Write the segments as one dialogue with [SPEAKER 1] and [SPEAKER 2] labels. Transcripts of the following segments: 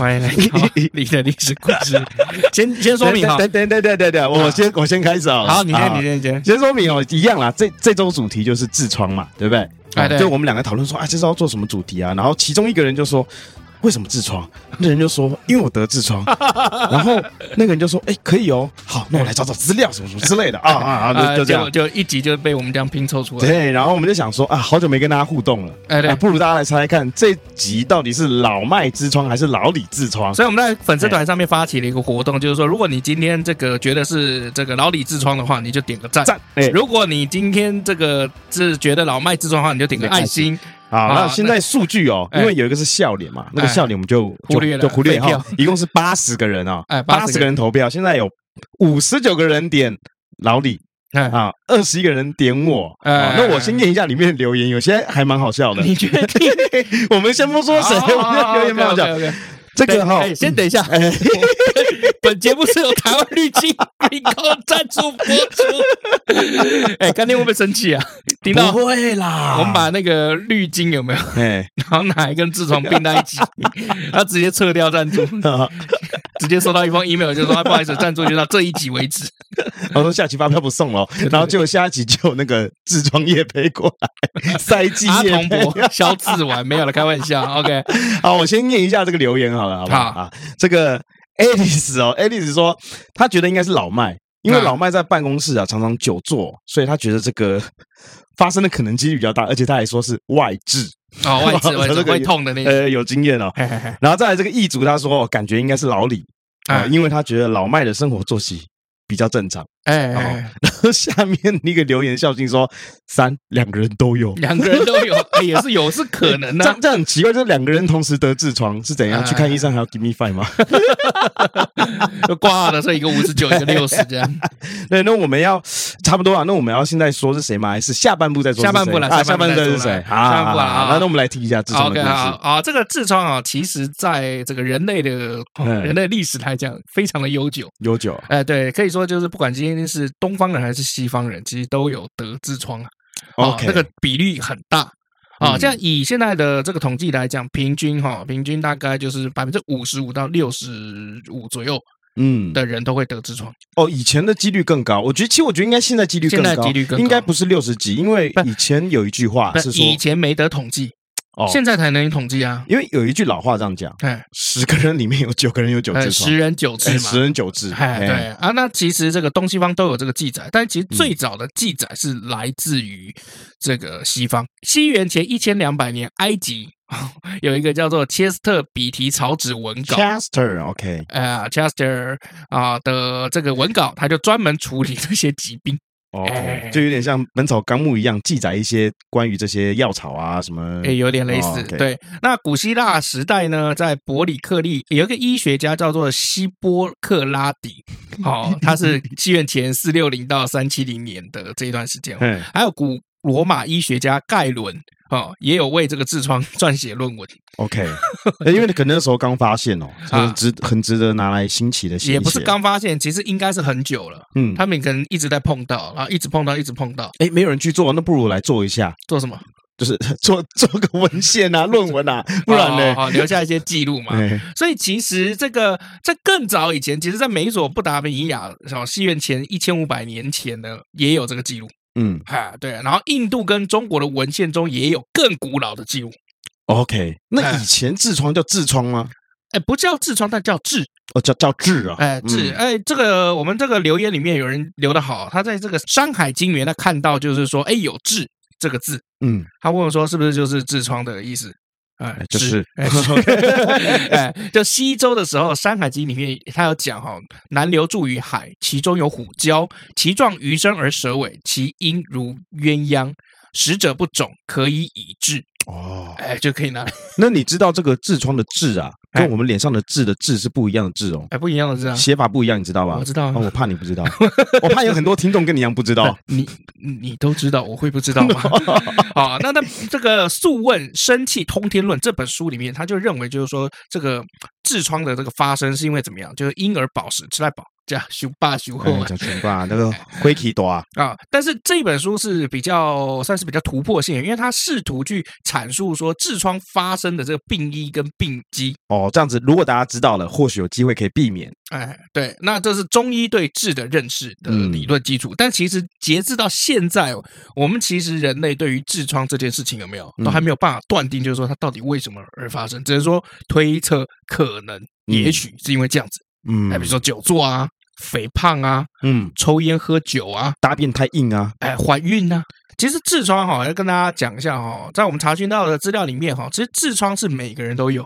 [SPEAKER 1] 欢迎来到你的历史故事。先先说明哈，
[SPEAKER 2] 等等等等等等，我先我先开始啊。
[SPEAKER 1] 好，你先你先先。
[SPEAKER 2] 先说明哦，一样啦。这这周主题就是痔疮嘛，对不对？哎，对。就我们两个讨论说，啊，这周要做什么主题啊？然后其中一个人就说。为什么痔疮？那人就说：“因为我得痔疮。”然后那个人就说：“哎，可以哦，好，那我来找找资料，什么什么之类的 啊啊啊！”就这样，
[SPEAKER 1] 就一集就被我们这样拼凑出来。
[SPEAKER 2] 对，然后我们就想说啊，好久没跟大家互动了，哎，对，不如大家来猜猜看，这集到底是老麦痔疮还是老李痔疮？
[SPEAKER 1] 所以我们在粉丝团上面发起了一个活动，就是说，如果你今天这个觉得是这个老李痔疮的话，你就点个赞；赞。如果你今天这个是觉得老麦痔疮的话，你就点个爱心。
[SPEAKER 2] 好，那现在数据哦，因为有一个是笑脸嘛，那个笑脸我们就
[SPEAKER 1] 忽略了，
[SPEAKER 2] 就忽略哈。一共是八十个人哦，八十个人投票，现在有五十九个人点老李，啊，二十一个人点我。那我先念一下里面的留言，有些还蛮好笑的。
[SPEAKER 1] 你觉得？
[SPEAKER 2] 我们先不说谁，我们留言蛮好笑。这个哈，
[SPEAKER 1] 先等一下。本节目是由台湾绿金提供赞助播出。哎，干爹会不会生气啊？听到
[SPEAKER 2] 不会啦，
[SPEAKER 1] 我们把那个绿金有没有？哎，然后拿一根痔疮并在一起，他直接撤掉赞助，直接收到一封 email，就说不好意思，赞助就到这一集为止。
[SPEAKER 2] 然后说下期发票不送了，然后就下一集就那个痔疮液配过来，赛季
[SPEAKER 1] 阿童博消痔丸没有了，开玩笑。OK，
[SPEAKER 2] 好，我先念一下这个留言好了，好不好？啊，这个。Alice 哦，Alice 说他觉得应该是老麦，因为老麦在办公室啊常常久坐，所以他觉得这个发生的可能几率比较大，而且他还说是外痔
[SPEAKER 1] 哦，外痔外痔会痛的那个，
[SPEAKER 2] 呃，有经验哦。然后再来这个异族，他说感觉应该是老李啊，因为他觉得老麦的生活作息比较正常。哎，然后下面那个留言孝敬说三两个人都有，
[SPEAKER 1] 两个人都有，哎也是有是可能的。
[SPEAKER 2] 这这很奇怪，就是两个人同时得痔疮是怎样？去看医生还要 give me five 吗？
[SPEAKER 1] 就挂号的是一个五十九，一个六十这样。
[SPEAKER 2] 对，那我们要差不多啊。那我们要现在说是谁吗？还是下半部再说？
[SPEAKER 1] 下半部了啊，下半部是谁？
[SPEAKER 2] 好，下半部啊。那那我们来听一下痔疮的故事
[SPEAKER 1] 啊。这个痔疮啊，其实在这个人类的人类历史来讲，非常的悠久，
[SPEAKER 2] 悠久。
[SPEAKER 1] 哎，对，可以说就是不管今天是东方人。还是西方人，其实都有得痔疮啊，哦，那个比例很大啊。这样以现在的这个统计来讲，平均哈，平均大概就是百分之五十五到六十五左右，嗯，的人都会得痔疮。
[SPEAKER 2] 哦，以前的几率更高，我觉得，其实我觉得应该现在几率更高，现在几率更高，应该不是六十几，因为以前有一句话是说，
[SPEAKER 1] 以前没得统计。现在才能统计啊，
[SPEAKER 2] 因为有一句老话这样讲，十个人里面有九个人有九痔疮，
[SPEAKER 1] 十人九痔嘛，
[SPEAKER 2] 十人九痔。
[SPEAKER 1] 哎，对。啊，那其实这个东西方都有这个记载，但其实最早的记载是来自于这个西方。西元前一千两百年，埃及 有一个叫做切斯特比提草纸文稿
[SPEAKER 2] ，Chester，OK，
[SPEAKER 1] 呃，Chester 啊的这个文稿，他就专门处理这些疾病。
[SPEAKER 2] 哦，就有点像《本草纲目》一样，记载一些关于这些药草啊什么。
[SPEAKER 1] 哎，有点类似。对，那古希腊时代呢，在伯里克利有一个医学家叫做希波克拉底，哦，他是西元前四六零到三七零年的这一段时间。嗯，还有古罗马医学家盖伦。哦，也有为这个痔疮 撰写论文。
[SPEAKER 2] OK，因为可能那时候刚发现哦，很值很值得拿来新奇的写。
[SPEAKER 1] 也不是刚发现，其实应该是很久了。嗯，他们可能一直在碰到，然后一直碰到，一直碰到。
[SPEAKER 2] 哎，没有人去做，那不如来做一下。
[SPEAKER 1] 做什么？
[SPEAKER 2] 就是 做做个文献啊，论文啊，不然呢？
[SPEAKER 1] 好，留下一些记录嘛。所以其实这个在更早以前，其实，在美索不达米亚，小戏院前一千五百年前呢，也有这个记录。嗯，哈，对，然后印度跟中国的文献中也有更古老的记录。
[SPEAKER 2] OK，那以前痔疮叫痔疮吗？
[SPEAKER 1] 哎，不叫痔疮，但叫痔。
[SPEAKER 2] 哦，叫叫痔啊。
[SPEAKER 1] 哎，痔。哎，这个我们这个留言里面有人留的好，他在这个《山海经》里面他看到就是说，哎，有痔这个字。嗯，他问我说，是不是就是痔疮的意思？哎，
[SPEAKER 2] 就是，
[SPEAKER 1] 哎，就西周的时候，《山海经》里面他有讲哈，南流注于海，其中有虎蛟，其状鱼身而蛇尾，其音如鸳鸯，食者不肿，可以以治。哦，哎，就可以拿。
[SPEAKER 2] 那你知道这个痔疮的痔啊，跟我们脸上的痣的痣是不一样的痣哦，
[SPEAKER 1] 哎，不一样的痣啊，
[SPEAKER 2] 写法不一样，你知道吧？
[SPEAKER 1] 我知道，
[SPEAKER 2] 哦，我怕你不知道，我怕有很多听众跟你一样不知道。
[SPEAKER 1] 你你都知道，我会不知道吗？好，那那这个《素问·生气通天论》这本书里面，他就认为就是说，这个痔疮的这个发生是因为怎么样？就是婴儿饱食吃太饱。叫熊爸熊后，
[SPEAKER 2] 叫熊爸那个 灰体多啊
[SPEAKER 1] 啊！但是这本书是比较算是比较突破性，因为他试图去阐述说痔疮发生的这个病因跟病机。
[SPEAKER 2] 哦，这样子，如果大家知道了，或许有机会可以避免。
[SPEAKER 1] 哎，对，那这是中医对痔的认识的理论基础。嗯、但其实截至到现在，我们其实人类对于痔疮这件事情有没有都还没有办法断定，就是说它到底为什么而发生，只能说推测可能也许是因为这样子。嗯，哎，比如说久坐啊。肥胖啊，嗯，抽烟喝酒啊，
[SPEAKER 2] 大便太硬啊，
[SPEAKER 1] 哎，怀孕呢、啊？其实痔疮哈，要跟大家讲一下哈，在我们查询到的资料里面哈，其实痔疮是每个人都有，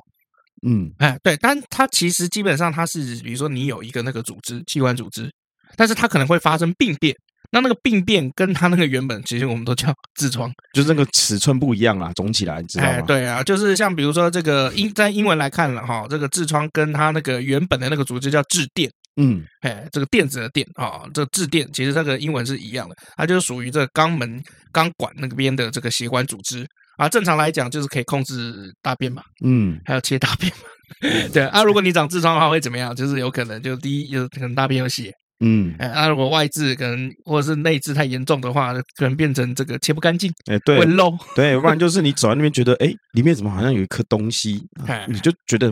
[SPEAKER 1] 嗯，哎，对，但它其实基本上它是，比如说你有一个那个组织器官组织，但是它可能会发生病变，那那个病变跟它那个原本其实我们都叫痔疮，
[SPEAKER 2] 就是那个尺寸不一样啊，肿起来，你知道吗？
[SPEAKER 1] 哎，对啊，就是像比如说这个英在英文来看了哈，这个痔疮跟它那个原本的那个组织叫致电。嗯，哎，这个电子的电啊，这个致电其实这个英文是一样的，它就是属于这肛门肛管那边的这个血管组织啊。正常来讲就是可以控制大便嘛，嗯，还有切大便嘛，对啊。如果你长痔疮的话会怎么样？就是有可能就第一有可能大便有血。嗯，哎，那如果外痔可能或者是内痔太严重的话，可能变成这个切不干净，哎，对，会漏，
[SPEAKER 2] 对，不然就是你走在那边觉得，哎，里面怎么好像有一颗东西，你就觉得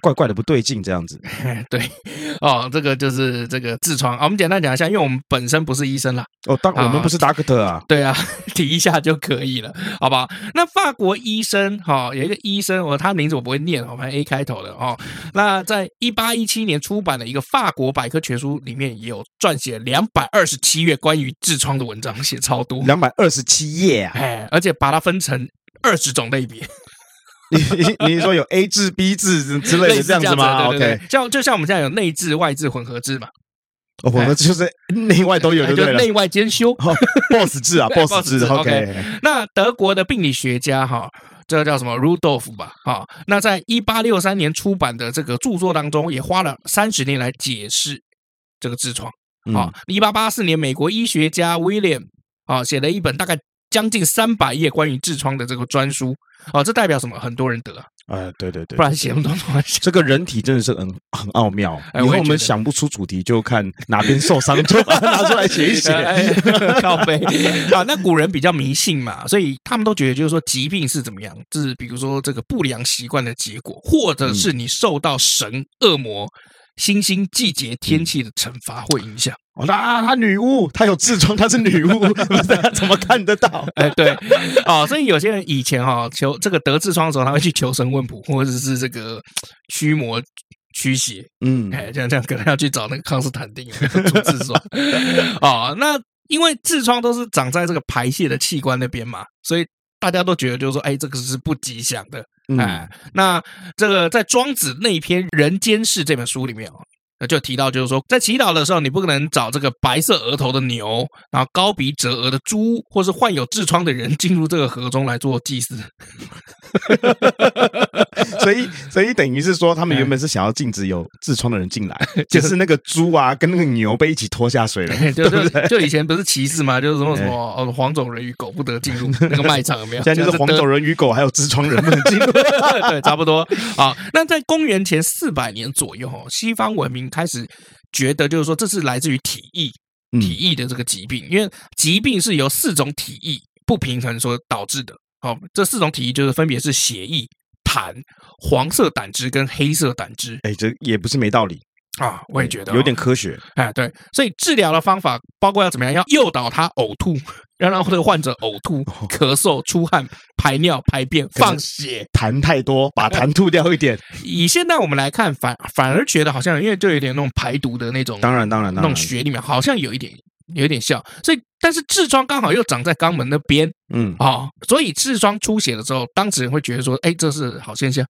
[SPEAKER 2] 怪怪的不对劲这样子，
[SPEAKER 1] 对，哦，这个就是这个痔疮啊，我们简单讲一下，因为我们本身不是医生啦，
[SPEAKER 2] 哦，当我们不是 doctor 啊，
[SPEAKER 1] 对啊，提一下就可以了，好不好？那法国医生哈，有一个医生，我他名字我不会念，我们 A 开头的哦，那在一八一七年出版的一个法国百科全书里面。也有撰写两百二十七页关于痔疮的文章，写超多，
[SPEAKER 2] 两百二十七页啊！
[SPEAKER 1] 哎，而且把它分成二十种类别。
[SPEAKER 2] 你你说有 A 痔、B 痔之类的这样子吗？OK，
[SPEAKER 1] 像就像我们现在有内痔、外痔、混合痔嘛。
[SPEAKER 2] 哦，混合痔就是内外都有，对不对？
[SPEAKER 1] 内外兼修
[SPEAKER 2] ，Boss 痔啊，Boss 痔。OK，
[SPEAKER 1] 那德国的病理学家哈。这个叫什么 Rudolf 吧？好，那在一八六三年出版的这个著作当中，也花了三十年来解释。这个痔疮啊，一八八四年，美国医学家威廉啊写了一本大概将近三百页关于痔疮的这个专书啊，这代表什么？很多人得啊，
[SPEAKER 2] 哎，对对对，
[SPEAKER 1] 不然写那么多东西。
[SPEAKER 2] 这个人体真的是很很奥妙，以后我们想不出主题，就看哪边受伤，就把 它拿出来写一写。
[SPEAKER 1] 靠背啊，那古人比较迷信嘛，所以他们都觉得就是说疾病是怎么样，就是比如说这个不良习惯的结果，或者是你受到神恶魔。星星、季节、天气的惩罚会影响
[SPEAKER 2] 哦。那她女巫，她有痔疮，她是女巫，怎么看得到？
[SPEAKER 1] 哎，对哦，所以有些人以前哈求这个得痔疮的时候，他会去求神问卜，或者是这个驱魔驱邪。嗯，哎，这样这样可能要去找那个康斯坦丁做痔疮。哦，那因为痔疮都是长在这个排泄的器官那边嘛，所以大家都觉得就是说，哎，这个是不吉祥的。哎，那这个在庄子那篇《人间世》这本书里面哦，就提到，就是说，在祈祷的时候，你不可能找这个白色额头的牛，然后高鼻折额的猪，或是患有痔疮的人进入这个河中来做祭祀。
[SPEAKER 2] 所以，所以等于是说，他们原本是想要禁止有痔疮的人进来，就是那个猪啊，跟那个牛被一起拖下水了，
[SPEAKER 1] 对不对？就以前不是歧视嘛，就是什么什么哦，黄种人与狗不得进入那个 卖场，有没有？
[SPEAKER 2] 现在就是黄种人与狗还有痔疮人不能进入，
[SPEAKER 1] 对，差不多。好，那在公元前四百年左右，西方文明开始觉得，就是说这是来自于体液、体液的这个疾病，因为疾病是由四种体液不平衡所导致的。好，这四种体液就是分别是血液。痰、黄色胆汁跟黑色胆汁，
[SPEAKER 2] 哎，这也不是没道理
[SPEAKER 1] 啊！我也觉得、哦、
[SPEAKER 2] 有点科学。
[SPEAKER 1] 哎，对，所以治疗的方法包括要怎么样？要诱导他呕吐，要让这个患者呕吐、咳嗽、出汗、排尿、排便、放血。
[SPEAKER 2] 痰太多，把痰吐掉一点。
[SPEAKER 1] 以现在我们来看，反反而觉得好像，因为就有点那种排毒的那种，
[SPEAKER 2] 当然当然，
[SPEAKER 1] 那种血里面好像有一点。有点像。所以，但是痔疮刚好又长在肛门那边，嗯，啊，所以痔疮出血的时候，当事人会觉得说，哎，这是好现象。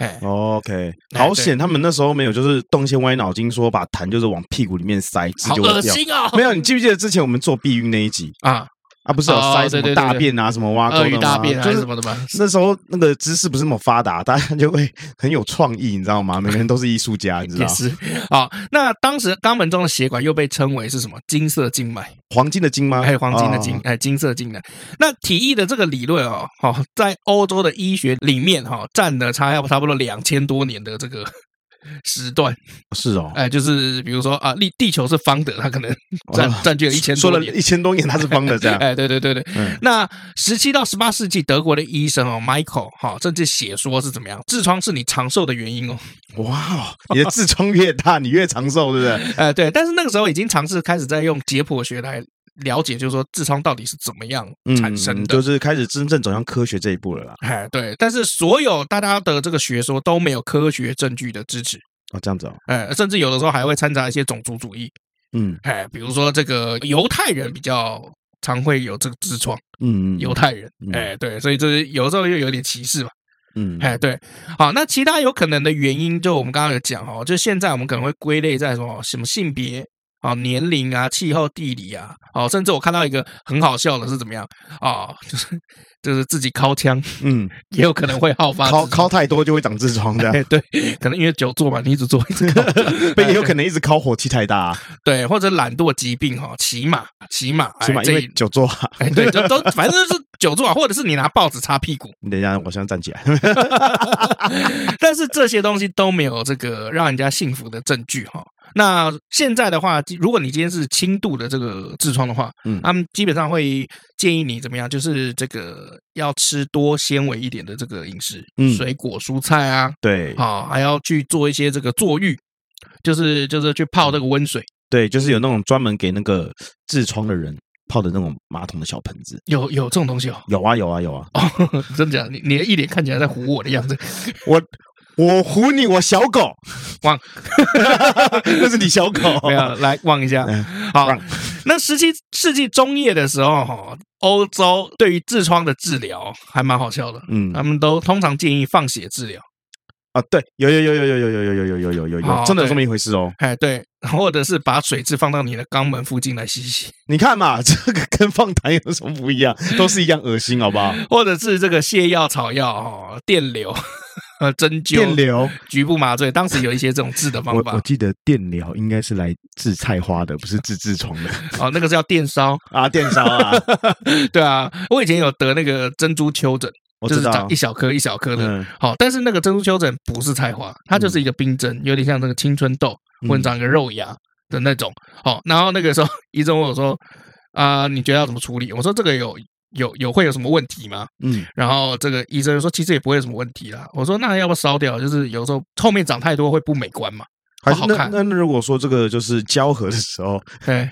[SPEAKER 1] 哎
[SPEAKER 2] ，OK，好险，他们那时候没有就是动一些歪脑筋，说把痰就是往屁股里面塞，
[SPEAKER 1] 好恶心啊！
[SPEAKER 2] 没有，你记不记得之前我们做避孕那一集啊？啊，不是有塞什么大便啊，什么挖沟的
[SPEAKER 1] 大便还是什么的吗？
[SPEAKER 2] 那时候那个知识不是那么发达，大家就会很有创意，你知道吗？每个人都是艺术家，你知道吗？
[SPEAKER 1] 也是。好，那当时肛门中的血管又被称为是什么？金色静脉，
[SPEAKER 2] 黄金的金吗？
[SPEAKER 1] 还有黄金的金，哎，金色静脉。那体液的这个理论哦，好，在欧洲的医学里面哈，占了差要差不多两千多年的这个。时段
[SPEAKER 2] 是哦，
[SPEAKER 1] 哎，就是比如说啊，地地球是方的，它可能占占据了一千多年，
[SPEAKER 2] 说了一千多年它是方的这样，
[SPEAKER 1] 哎，对对对对。嗯、那十七到十八世纪，德国的医生哦，Michael 哈，甚至写说是怎么样，痔疮是你长寿的原因哦。
[SPEAKER 2] 哇，你的痔疮越大，你越长寿，对不对？
[SPEAKER 1] 哎，对。但是那个时候已经尝试开始在用解剖学来了解，就是说痔疮到底是怎么样产生的，嗯、
[SPEAKER 2] 就是开始真正走向科学这一步了啦。
[SPEAKER 1] 哎，对。但是所有大家的这个学说都没有科学证据的支持。
[SPEAKER 2] 哦，这样子哦，
[SPEAKER 1] 哎，甚至有的时候还会掺杂一些种族主义，嗯，哎，比如说这个犹太人比较常会有这个痔疮，嗯，犹太人，哎，对，所以这有的时候又有点歧视吧，嗯，哎，对，好，那其他有可能的原因，就我们刚刚有讲哦，就现在我们可能会归类在什么什么性别。啊，年龄啊，气候、地理啊，哦，甚至我看到一个很好笑的是怎么样啊？就是就是自己敲枪，嗯，也有可能会好发，
[SPEAKER 2] 尻尻太多就会长痔疮这样。
[SPEAKER 1] 对，可能因为久坐嘛，你一直坐一直尻，
[SPEAKER 2] 不也有可能一直尻火气太大，
[SPEAKER 1] 对，或者懒惰疾病哈，骑马骑马
[SPEAKER 2] 骑马因为久坐，
[SPEAKER 1] 哎，对，就都反正就是久坐，或者是你拿报纸擦屁股。
[SPEAKER 2] 你等一下，我现在站起来。
[SPEAKER 1] 但是这些东西都没有这个让人家幸福的证据哈。那现在的话，如果你今天是轻度的这个痔疮的话，嗯，他们基本上会建议你怎么样？就是这个要吃多纤维一点的这个饮食，嗯，水果蔬菜啊，
[SPEAKER 2] 对，
[SPEAKER 1] 好，还要去做一些这个坐浴，就是就是去泡这个温水，
[SPEAKER 2] 对，就是有那种专门给那个痔疮的人泡的那种马桶的小盆子，
[SPEAKER 1] 有有这种东西哦，
[SPEAKER 2] 有啊有啊有啊，
[SPEAKER 1] 哦，真的假的？你你的一脸看起来在唬我的样子，
[SPEAKER 2] 我。我唬你，我小狗。
[SPEAKER 1] 汪，
[SPEAKER 2] 那是你小狗，
[SPEAKER 1] 没有来汪一下。好，那十七世纪中叶的时候，哈，欧洲对于痔疮的治疗还蛮好笑的，嗯，他们都通常建议放血治疗。
[SPEAKER 2] 啊，对，有有有有有有有有有有有有有有，真的有这么一回事哦，
[SPEAKER 1] 哎，对，或者是把水蛭放到你的肛门附近来洗洗，
[SPEAKER 2] 你看嘛，这个跟放痰有什么不一样？都是一样恶心，好不好？
[SPEAKER 1] 或者是这个泻药草药哈，电流。呃，针灸、
[SPEAKER 2] 电疗、
[SPEAKER 1] 局部麻醉，当时有一些这种治的方法。
[SPEAKER 2] 我我记得电疗应该是来治菜花的，不是治痔疮的。
[SPEAKER 1] 哦，那个是叫电烧
[SPEAKER 2] 啊，电烧啊，
[SPEAKER 1] 对啊，我以前有得那个珍珠丘疹，
[SPEAKER 2] 我知道，
[SPEAKER 1] 就是长一小颗一小颗的。好、嗯，但是那个珍珠丘疹不是菜花，它就是一个冰针，有点像那个青春痘，或者长一个肉芽的那种。好，然后那个时候 医生问我说：“啊、呃，你觉得要怎么处理？”我说：“这个有。”有有会有什么问题吗？嗯，然后这个医生说，其实也不会有什么问题啦。我说，那要不要烧掉？就是有时候后面长太多会不美观嘛，不好看。
[SPEAKER 2] 那那如果说这个就是交合的时候，
[SPEAKER 1] 对，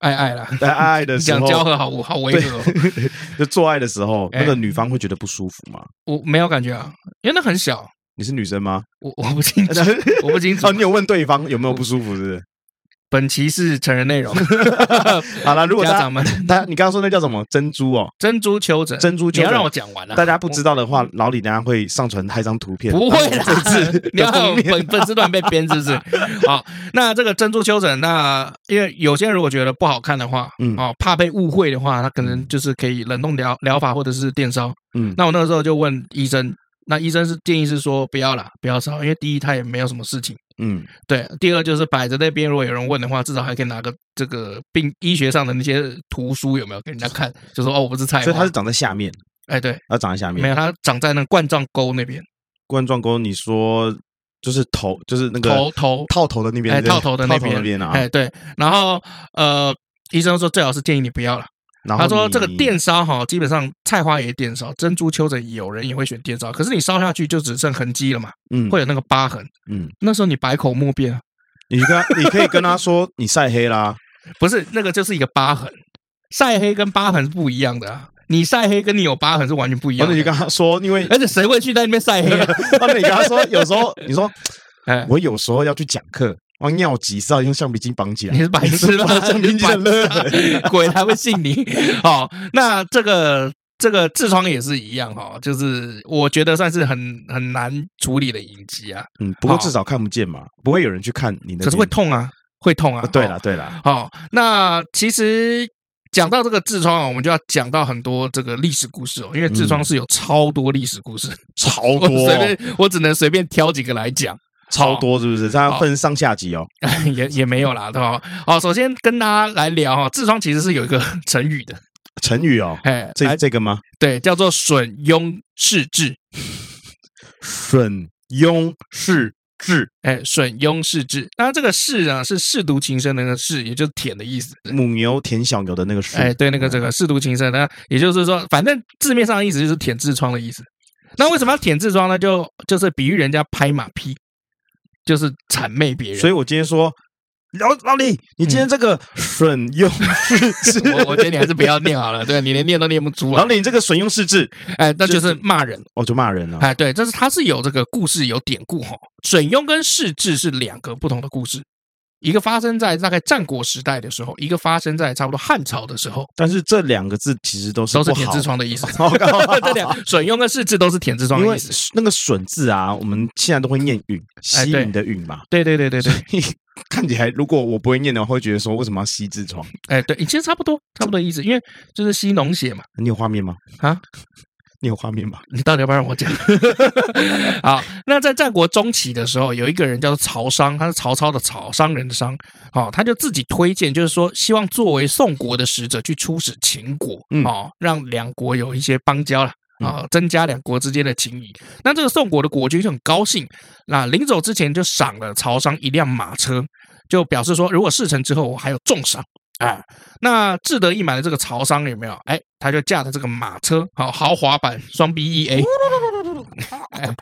[SPEAKER 1] 爱爱啦，
[SPEAKER 2] 爱爱的时候，
[SPEAKER 1] 讲交合好好违和。
[SPEAKER 2] 就 做爱的时候，那个女方会觉得不舒服吗？
[SPEAKER 1] 我没有感觉啊，因为那很小。
[SPEAKER 2] 你是女生吗？
[SPEAKER 1] 我我不清楚，我不清楚。
[SPEAKER 2] 哦，你有问对方有没有不舒服，是不是？
[SPEAKER 1] 本期是成人内容。
[SPEAKER 2] 好了，如果家长们，他你刚刚说那叫什么珍珠哦？
[SPEAKER 1] 珍珠丘疹，
[SPEAKER 2] 珍珠丘疹。你
[SPEAKER 1] 要让我讲完了。
[SPEAKER 2] 大家不知道的话，老李等下会上传他一张图片。
[SPEAKER 1] 不会啦，你要粉粉丝团被编是不是？好，那这个珍珠丘疹，那因为有些人如果觉得不好看的话，嗯，哦，怕被误会的话，他可能就是可以冷冻疗疗法或者是电烧。嗯，那我那个时候就问医生，那医生是建议是说不要啦，不要烧，因为第一他也没有什么事情。嗯，对。第二就是摆在那边，如果有人问的话，至少还可以拿个这个病医学上的那些图书有没有给人家看？就说哦，我不是菜花，
[SPEAKER 2] 所以它是长在下面。
[SPEAKER 1] 哎，对，
[SPEAKER 2] 它长在下面。
[SPEAKER 1] 没有，它长在那冠状沟那边。
[SPEAKER 2] 冠状沟，你说就是头，就是那个
[SPEAKER 1] 头头
[SPEAKER 2] 套头的那边，
[SPEAKER 1] 哎，套头的那边，
[SPEAKER 2] 那边啊。
[SPEAKER 1] 哎，对。然后呃，医生说最好是建议你不要了。他说：“这个电烧哈，基本上菜花也电烧，珍珠丘疹有人也会选电烧。可是你烧下去就只剩痕迹了嘛，嗯，会有那个疤痕，嗯，那时候你百口莫辩啊。
[SPEAKER 2] 你跟他，你可以跟他说你晒黑啦，
[SPEAKER 1] 不是那个就是一个疤痕，晒黑跟疤痕是不一样的啊。你晒黑跟你有疤痕是完全不一样的。
[SPEAKER 2] 那你跟他说，因为
[SPEAKER 1] 而且谁会去在那边晒黑啊？
[SPEAKER 2] 那你跟他说，有时候你说，哎，我有时候要去讲课。”我尿急是要用橡皮筋绑起来，
[SPEAKER 1] 你是白痴吗？
[SPEAKER 2] 橡皮筋很热，
[SPEAKER 1] 鬼才会信你。好，那这个这个痔疮也是一样哈，就是我觉得算是很很难处理的隐疾啊。
[SPEAKER 2] 嗯，不过至少看不见嘛，不会有人去看你的。
[SPEAKER 1] 可是会痛啊，会痛啊。
[SPEAKER 2] 对了对了，
[SPEAKER 1] 好，那其实讲到这个痔疮啊，我们就要讲到很多这个历史故事哦，因为痔疮是有超多历史故事，
[SPEAKER 2] 超多，
[SPEAKER 1] 随便我只能随便挑几个来讲。
[SPEAKER 2] 超多是不是？这样分上下级哦，
[SPEAKER 1] 也也没有啦，对吧？好，首先跟大家来聊哈，痔疮其实是有一个成语的，
[SPEAKER 2] 成语哦，哎，这这个吗？
[SPEAKER 1] 对，叫做损痈试痔，
[SPEAKER 2] 损痈试痔，
[SPEAKER 1] 哎，吮痈试痔。那这个试啊，是舐犊情深的那个舐，也就是舔的意思。
[SPEAKER 2] 母牛舔小牛的那个舐，
[SPEAKER 1] 哎，对，那个这个舐犊情深，那也就是说，反正字面上的意思就是舔痔疮的意思。那为什么要舔痔疮呢？就就是比喻人家拍马屁。就是谄媚别人，
[SPEAKER 2] 所以我今天说老老李，你今天这个损用
[SPEAKER 1] 我我觉得你还是不要念好了，对，你连念都念不出来。
[SPEAKER 2] 老李，你这个损用试字，
[SPEAKER 1] 哎，那就是骂人，
[SPEAKER 2] 哦，就骂人了。
[SPEAKER 1] 哎，对，但是它是有这个故事有典故哈，损用跟试字是两个不同的故事。一个发生在大概战国时代的时候，一个发生在差不多汉朝的时候。
[SPEAKER 2] 但是这两个字其实都是
[SPEAKER 1] 都是舔痔疮的意思。这两吮痈跟试字都是舔痔疮的意思。
[SPEAKER 2] 因为那个吮字啊，我们现在都会念允，吸吮的允嘛。
[SPEAKER 1] 对对对对对。
[SPEAKER 2] 看起来，如果我不会念的话，会觉得说为什么要吸痔疮？
[SPEAKER 1] 哎，对，其实差不多，差不多意思，因为就是吸脓血嘛。
[SPEAKER 2] 你有画面吗？啊？你有画面吗？
[SPEAKER 1] 你到底要不要让我讲？好，那在战国中期的时候，有一个人叫做曹商，他是曹操的曹，商人的商。好，他就自己推荐，就是说希望作为宋国的使者去出使秦国，哦，让两国有一些邦交了啊，增加两国之间的情谊。那这个宋国的国君就很高兴，那临走之前就赏了曹商一辆马车，就表示说，如果事成之后，我还有重赏。哎，那志得意满的这个曹商有没有？哎，他就驾着这个马车，好豪华版双 B E A，哎，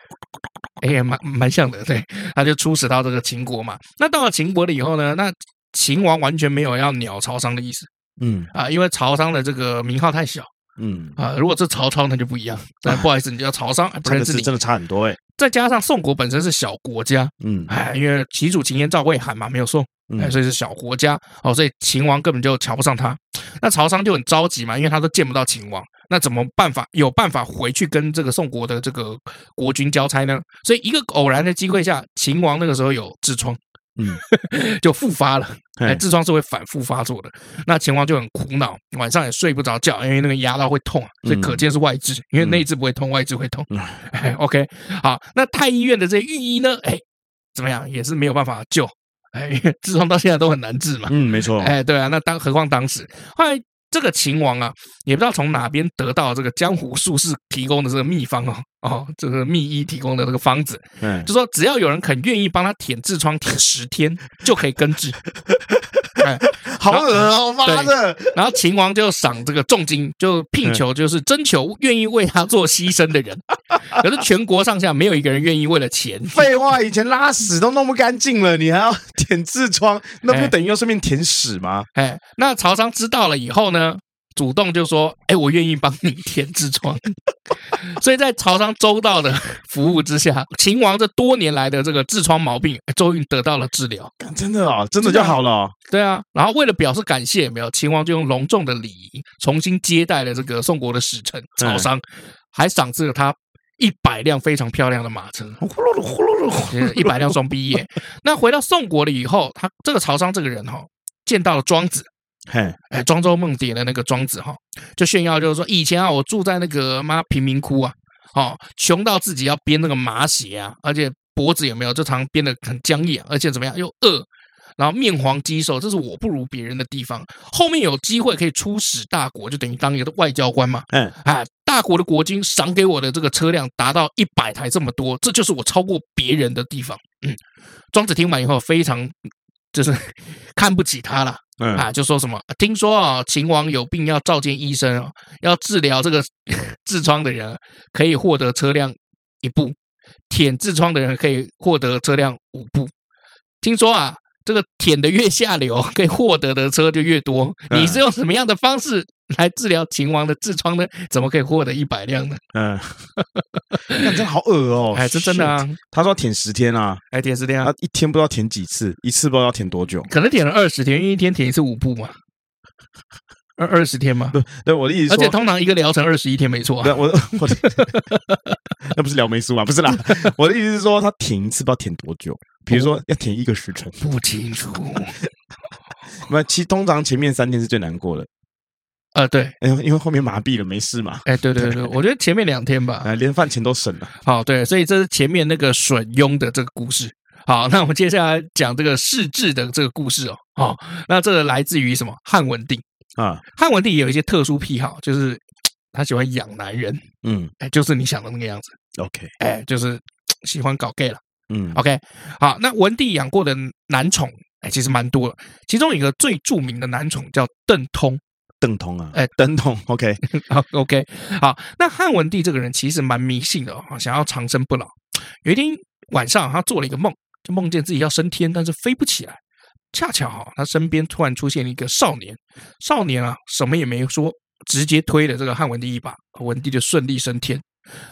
[SPEAKER 1] 哎呀，蛮蛮像的，对，他就出使到这个秦国嘛。那到了秦国了以后呢，那秦王完全没有要鸟曹商的意思，嗯啊，因为曹商的这个名号太小，嗯啊，如果是曹操那就不一样。但不好意思，你叫曹商，不认识你，
[SPEAKER 2] 真的差很多哎。
[SPEAKER 1] 再加上宋国本身是小国家，嗯，哎，因为齐楚秦燕赵魏韩嘛，没有宋。哎，所以是小国家哦，所以秦王根本就瞧不上他。那曹商就很着急嘛，因为他都见不到秦王，那怎么办法？有办法回去跟这个宋国的这个国君交差呢？所以一个偶然的机会下，秦王那个时候有痔疮，嗯，就复发了。哎，痔疮是会反复发作的。那秦王就很苦恼，晚上也睡不着觉，因为那个压到会痛，所以可见是外痔，因为内痔不会痛，外痔会痛。哎，OK，好，那太医院的这些御医呢？哎，怎么样？也是没有办法救。哎，痔疮到现在都很难治嘛。嗯，
[SPEAKER 2] 没错。
[SPEAKER 1] 哎，对啊，那当何况当时，后来这个秦王啊，也不知道从哪边得到这个江湖术士提供的这个秘方哦，哦，这个秘医提供的这个方子，嗯，就说只要有人肯愿意帮他舔痔疮舔十天，就可以根治。哎，
[SPEAKER 2] 好恶哦，妈的！
[SPEAKER 1] 然后秦王就赏这个重金，就聘求，就是征求愿意为他做牺牲的人。可是全国上下没有一个人愿意为了钱。
[SPEAKER 2] 废话，以前拉屎都弄不干净了，你还要舔痔疮，那不等于又顺便舔屎吗？
[SPEAKER 1] 哎，那曹商知道了以后呢，主动就说：“哎，我愿意帮你填痔疮。” 所以在曹商周到的服务之下，秦王这多年来的这个痔疮毛病终于得到了治疗。
[SPEAKER 2] 真的啊，真的就好了哦。
[SPEAKER 1] 对啊，然后为了表示感谢，没有秦王就用隆重的礼仪重新接待了这个宋国的使臣曹商，还赏赐了他。一百辆非常漂亮的马车，呼噜噜呼噜噜，一百辆双 B 耶。那回到宋国了以后，他这个曹商这个人哈，见到了庄子，嘿，哎，庄周梦蝶的那个庄子哈，就炫耀就是说，以前啊，我住在那个妈贫民窟啊，哦，穷到自己要编那个麻鞋啊，而且脖子有没有就常编的很僵硬，而且怎么样又饿。然后面黄肌瘦，这是我不如别人的地方。后面有机会可以出使大国，就等于当一个外交官嘛。嗯，啊，大国的国君赏给我的这个车辆达到一百台这么多，这就是我超过别人的地方。嗯，庄子听完以后非常就是 看不起他了。啊，就说什么听说啊，秦王有病要召见医生哦，要治疗这个 痔疮的人可以获得车辆一部，舔痔疮的人可以获得车辆五部。听说啊。这个舔的越下流，可以获得的车就越多。你是用什么样的方式来治疗秦王的痔疮呢？怎么可以获得一百辆呢？
[SPEAKER 2] 嗯，那真好恶哦！
[SPEAKER 1] 哎，这真的啊！
[SPEAKER 2] 他说要舔十天啊，
[SPEAKER 1] 哎，舔十天啊，
[SPEAKER 2] 他一天不知道舔几次，一次不知道要舔多久，
[SPEAKER 1] 可能舔了二十天，因为一天舔一次五步嘛。二二十天吗？
[SPEAKER 2] 对，对，我的意思，而
[SPEAKER 1] 且通常一个疗程二十一天，没错、啊。
[SPEAKER 2] 我我的 那不是聊霉素吗？不是啦，我的意思是说，他停一次不知道停多久，比如说要停一个时辰，
[SPEAKER 1] 不清楚。
[SPEAKER 2] 那其实通常前面三天是最难过的。
[SPEAKER 1] 呃，对，
[SPEAKER 2] 因为因为后面麻痹了，没事嘛。
[SPEAKER 1] 哎，对对对，我觉得前面两天吧，
[SPEAKER 2] 连饭钱都省了。
[SPEAKER 1] 好，对，所以这是前面那个损庸的这个故事。好，那我们接下来讲这个世质的这个故事哦。好，那这个来自于什么？汉文帝。啊，汉文帝也有一些特殊癖好，就是 他喜欢养男人，嗯，哎，就是你想的那个样子
[SPEAKER 2] ，OK，
[SPEAKER 1] 哎，就是 喜欢搞 gay 了，
[SPEAKER 2] 嗯
[SPEAKER 1] ，OK，好，那文帝养过的男宠，哎，其实蛮多的，其中一个最著名的男宠叫邓通，
[SPEAKER 2] 邓通啊，
[SPEAKER 1] 哎，
[SPEAKER 2] 邓通，OK，
[SPEAKER 1] 好，OK，好，那汉文帝这个人其实蛮迷信的哦，想要长生不老。有一天晚上，他做了一个梦，就梦见自己要升天，但是飞不起来。恰巧哈，他身边突然出现了一个少年，少年啊，什么也没说，直接推了这个汉文帝一把，文帝就顺利升天。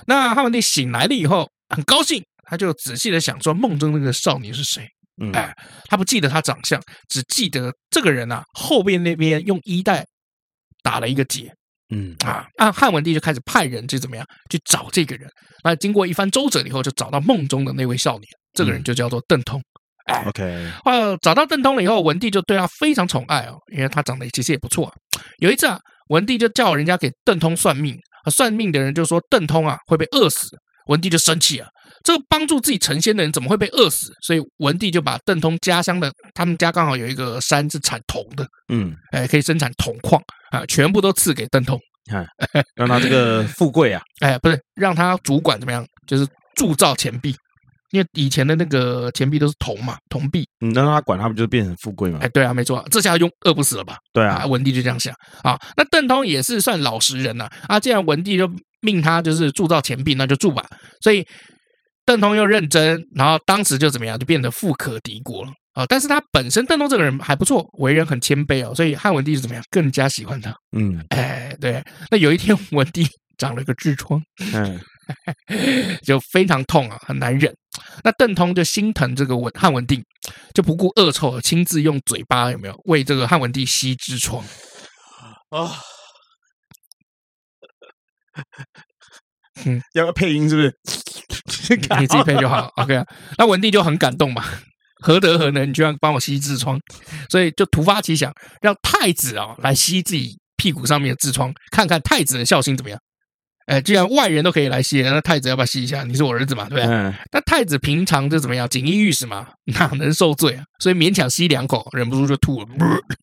[SPEAKER 1] 那汉文帝醒来了以后，很高兴，他就仔细的想说，梦中那个少年是谁？嗯，哎，他不记得他长相，只记得这个人啊，后边那边用衣带打了一个结。嗯啊，那汉文帝就开始派人去怎么样去找这个人。那经过一番周折以后，就找到梦中的那位少年，这个人就叫做邓通。
[SPEAKER 2] OK，
[SPEAKER 1] 呃，找到邓通了以后，文帝就对他非常宠爱哦，因为他长得其实也不错。有一次啊，文帝就叫人家给邓通算命，算命的人就说邓通啊会被饿死，文帝就生气啊，这个帮助自己成仙的人怎么会被饿死？所以文帝就把邓通家乡的，他们家刚好有一个山是产铜的，嗯，哎，可以生产铜矿啊，全部都赐给邓通，
[SPEAKER 2] 看 让他这个富贵啊，
[SPEAKER 1] 哎，不是让他主管怎么样，就是铸造钱币。因为以前的那个钱币都是铜嘛，铜币，
[SPEAKER 2] 你让他管，他不就变成富贵嘛？
[SPEAKER 1] 哎，对啊，没错，这下用饿不死了吧？
[SPEAKER 2] 对啊，
[SPEAKER 1] 文帝就这样想啊。那邓通也是算老实人呐啊，既然文帝就命他就是铸造钱币，那就铸吧。所以邓通又认真，然后当时就怎么样，就变得富可敌国了啊。但是他本身邓通这个人还不错，为人很谦卑哦，所以汉文帝是怎么样，更加喜欢他。嗯，哎，对。那有一天文帝 长了个痔疮，嗯，就非常痛啊，很难忍。那邓通就心疼这个文汉文帝，就不顾恶臭，亲自用嘴巴有没有为这个汉文帝吸痔疮啊？
[SPEAKER 2] 嗯，要不要配音是不是？
[SPEAKER 1] 你自己配就好。OK，那文帝就很感动嘛，何德何能，你居然帮我吸痔疮？所以就突发奇想，让太子啊来吸自己屁股上面的痔疮，看看太子的孝心怎么样。哎，既然外人都可以来吸，那太子要不要吸一下？你是我儿子嘛，对不对？嗯。那太子平常就怎么样，锦衣玉食嘛，哪能受罪啊？所以勉强吸两口，忍不住就吐了。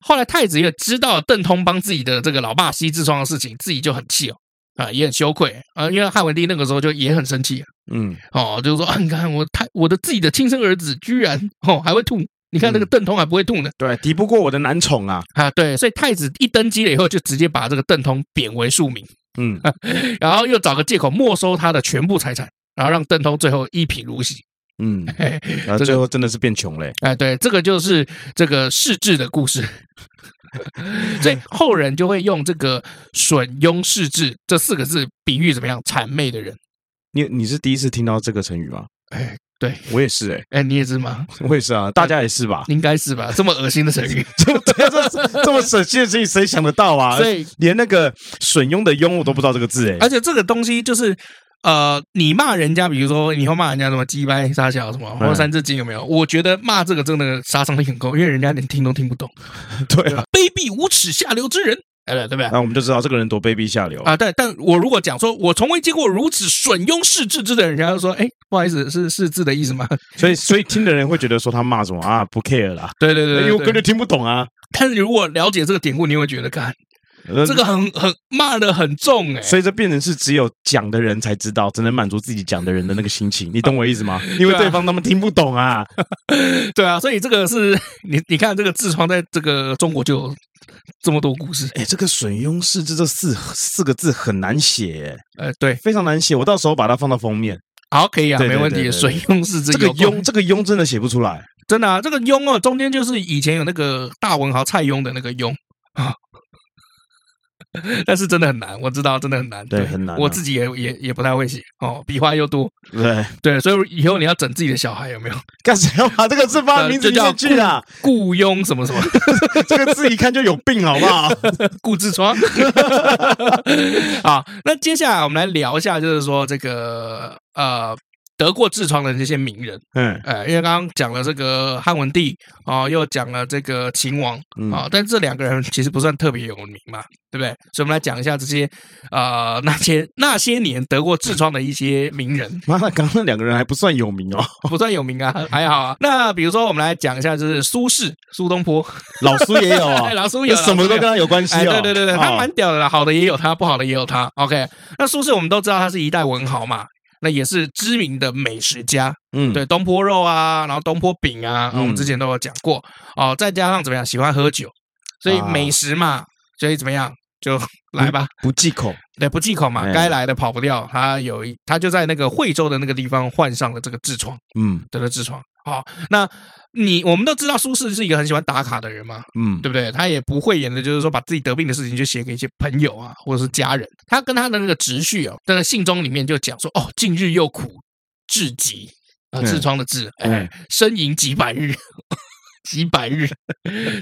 [SPEAKER 1] 后来太子也知道邓通帮自己的这个老爸吸痔疮的事情，自己就很气哦，啊，也很羞愧啊，因为汉文帝那个时候就也很生气，嗯，哦，就是说啊，你看我太我的自己的亲生儿子居然哦还会吐，你看那个邓通还不会吐呢，
[SPEAKER 2] 对，敌不过我的男宠啊，
[SPEAKER 1] 啊，对，所以太子一登基了以后，就直接把这个邓通贬为庶民。嗯，然后又找个借口没收他的全部财产，然后让邓通最后一贫如洗。
[SPEAKER 2] 嗯，然后最后真的是变穷嘞。
[SPEAKER 1] 哎，对，这个就是这个世志的故事。所以后人就会用这个“损庸世志”这四个字比喻怎么样谄媚的人。
[SPEAKER 2] 你你是第一次听到这个成语吗？
[SPEAKER 1] 哎。对
[SPEAKER 2] 我也是哎、
[SPEAKER 1] 欸，哎，你也是吗？
[SPEAKER 2] 我也是啊，大家也是吧？
[SPEAKER 1] 应该是吧？这么恶心的成语，
[SPEAKER 2] 这么这么恶心的成语，谁想得到啊？所以连那个损庸的庸我都不知道这个字哎。
[SPEAKER 1] 而且这个东西就是呃，你骂人家，比如说你会骂人家什么鸡掰、傻小什么，或者三字经有没有？我觉得骂这个真的杀伤力很高，因为人家连听都听不懂。
[SPEAKER 2] 对啊，
[SPEAKER 1] 卑鄙无耻下流之人。哎，对不对？
[SPEAKER 2] 那我们就知道这个人多卑鄙下流
[SPEAKER 1] 啊！对，但我如果讲说，我从未见过如此损庸世智之的人，人家就说：“哎，不好意思，是世质的意思吗？”
[SPEAKER 2] 所以，所以听的人会觉得说他骂什么啊？不 care 啦。
[SPEAKER 1] 对对对，
[SPEAKER 2] 因为我根本听不懂啊。
[SPEAKER 1] 但是你如果了解这个典故，你会觉得，看这个很很骂的很重哎。
[SPEAKER 2] 所以这变成是只有讲的人才知道，只能满足自己讲的人的那个心情。你懂我意思吗？因为对方他们听不懂啊。
[SPEAKER 1] 对啊，所以这个是你你看这个痔疮在这个中国就。这么多故事，
[SPEAKER 2] 哎，这个“水庸世质”这四四个字很难写，
[SPEAKER 1] 哎，对，
[SPEAKER 2] 非常难写。我到时候把它放到封面，
[SPEAKER 1] 好，可以啊，没问题。水庸世质，
[SPEAKER 2] 这个庸，这个庸真的写不出来，
[SPEAKER 1] 真的啊，这个庸哦，中间就是以前有那个大文豪蔡邕的那个庸啊。但是真的很难，我知道真的很难，
[SPEAKER 2] 对，很难。
[SPEAKER 1] 我自己也也也不太会写哦，笔画又多，
[SPEAKER 2] 对
[SPEAKER 1] 对，所以以后你要整自己的小孩有没有？
[SPEAKER 2] 干什么要把这个字放在名字里去啊？
[SPEAKER 1] 雇佣什么什么，
[SPEAKER 2] 这个字一看就有病，好不好？
[SPEAKER 1] 顾痔疮。好，那接下来我们来聊一下，就是说这个呃。得过痔疮的这些名人，嗯，哎，因为刚刚讲了这个汉文帝啊，又讲了这个秦王啊，但这两个人其实不算特别有名嘛，对不对？所以，我们来讲一下这些啊，那些那些年得过痔疮的一些名人。
[SPEAKER 2] 妈的，刚刚那两个人还不算有名哦，
[SPEAKER 1] 不算有名啊，还好啊。那比如说，我们来讲一下，就是苏轼，苏东坡，
[SPEAKER 2] 老苏也有啊，
[SPEAKER 1] 老苏有，
[SPEAKER 2] 什么都跟他有关系
[SPEAKER 1] 哦。对对对对，他蛮屌的啦，好的也有他，不好的也有他。OK，那苏轼我们都知道他是一代文豪嘛。那也是知名的美食家，嗯，对，东坡肉啊，然后东坡饼啊，我们之前都有讲过哦。再加上怎么样，喜欢喝酒，所以美食嘛，所以怎么样，就来吧，
[SPEAKER 2] 不忌口，
[SPEAKER 1] 对，不忌口嘛，该来的跑不掉。他有一，他就在那个惠州的那个地方患上了这个痔疮，嗯，得了痔疮。好，那。你我们都知道苏轼是一个很喜欢打卡的人嘛，嗯，对不对？他也不会演的，就是说把自己得病的事情就写给一些朋友啊，或者是家人。他跟他的那个侄婿哦，在信中里面就讲说：“哦，近日又苦至极啊，痔疮的痔，哎，呻吟几百日，几百日，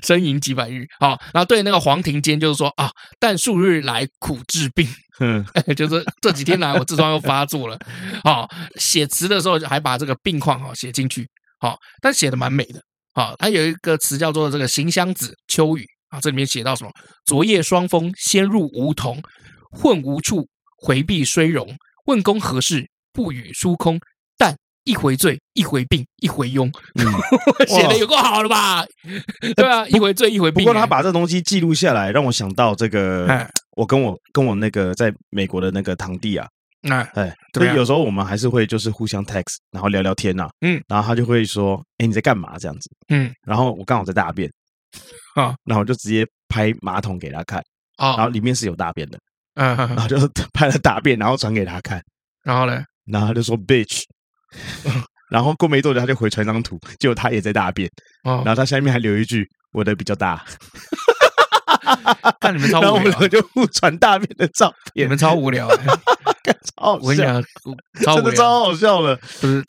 [SPEAKER 1] 呻吟几百日。”好，然后对那个黄庭坚就是说：“啊，但数日来苦治病，嗯，就是这几天来我痔疮又发作了。”好，写词的时候还把这个病况哈写进去。好，但写的蛮美的。好，他有一个词叫做这个《行香子·秋雨》啊，这里面写到什么？昨夜霜风先入梧桐，混无处回避虽容。问公何事？不语疏空。但一回醉，一回病，一回庸。嗯、写的有够好了吧？对啊，一回醉，一回病。
[SPEAKER 2] 不过他把这东西记录下来，让我想到这个，我跟我跟我那个在美国的那个堂弟啊。那哎，所以有时候我们还是会就是互相 text，然后聊聊天呐。嗯，然后他就会说：“哎，你在干嘛？”这样子。嗯，然后我刚好在大便，啊，然后我就直接拍马桶给他看，啊，然后里面是有大便的，嗯，然后就拍了大便，然后传给他看，
[SPEAKER 1] 然后嘞，
[SPEAKER 2] 然后他就说 bitch，然后过没多久他就回传张图，结果他也在大便，哦。然后他下面还留一句：“我的比较大。”
[SPEAKER 1] 看你们超无聊，然后我们
[SPEAKER 2] 就互传大便的照片，
[SPEAKER 1] 你们超无聊。
[SPEAKER 2] 超我跟你讲，真的超好笑了，
[SPEAKER 1] 不是？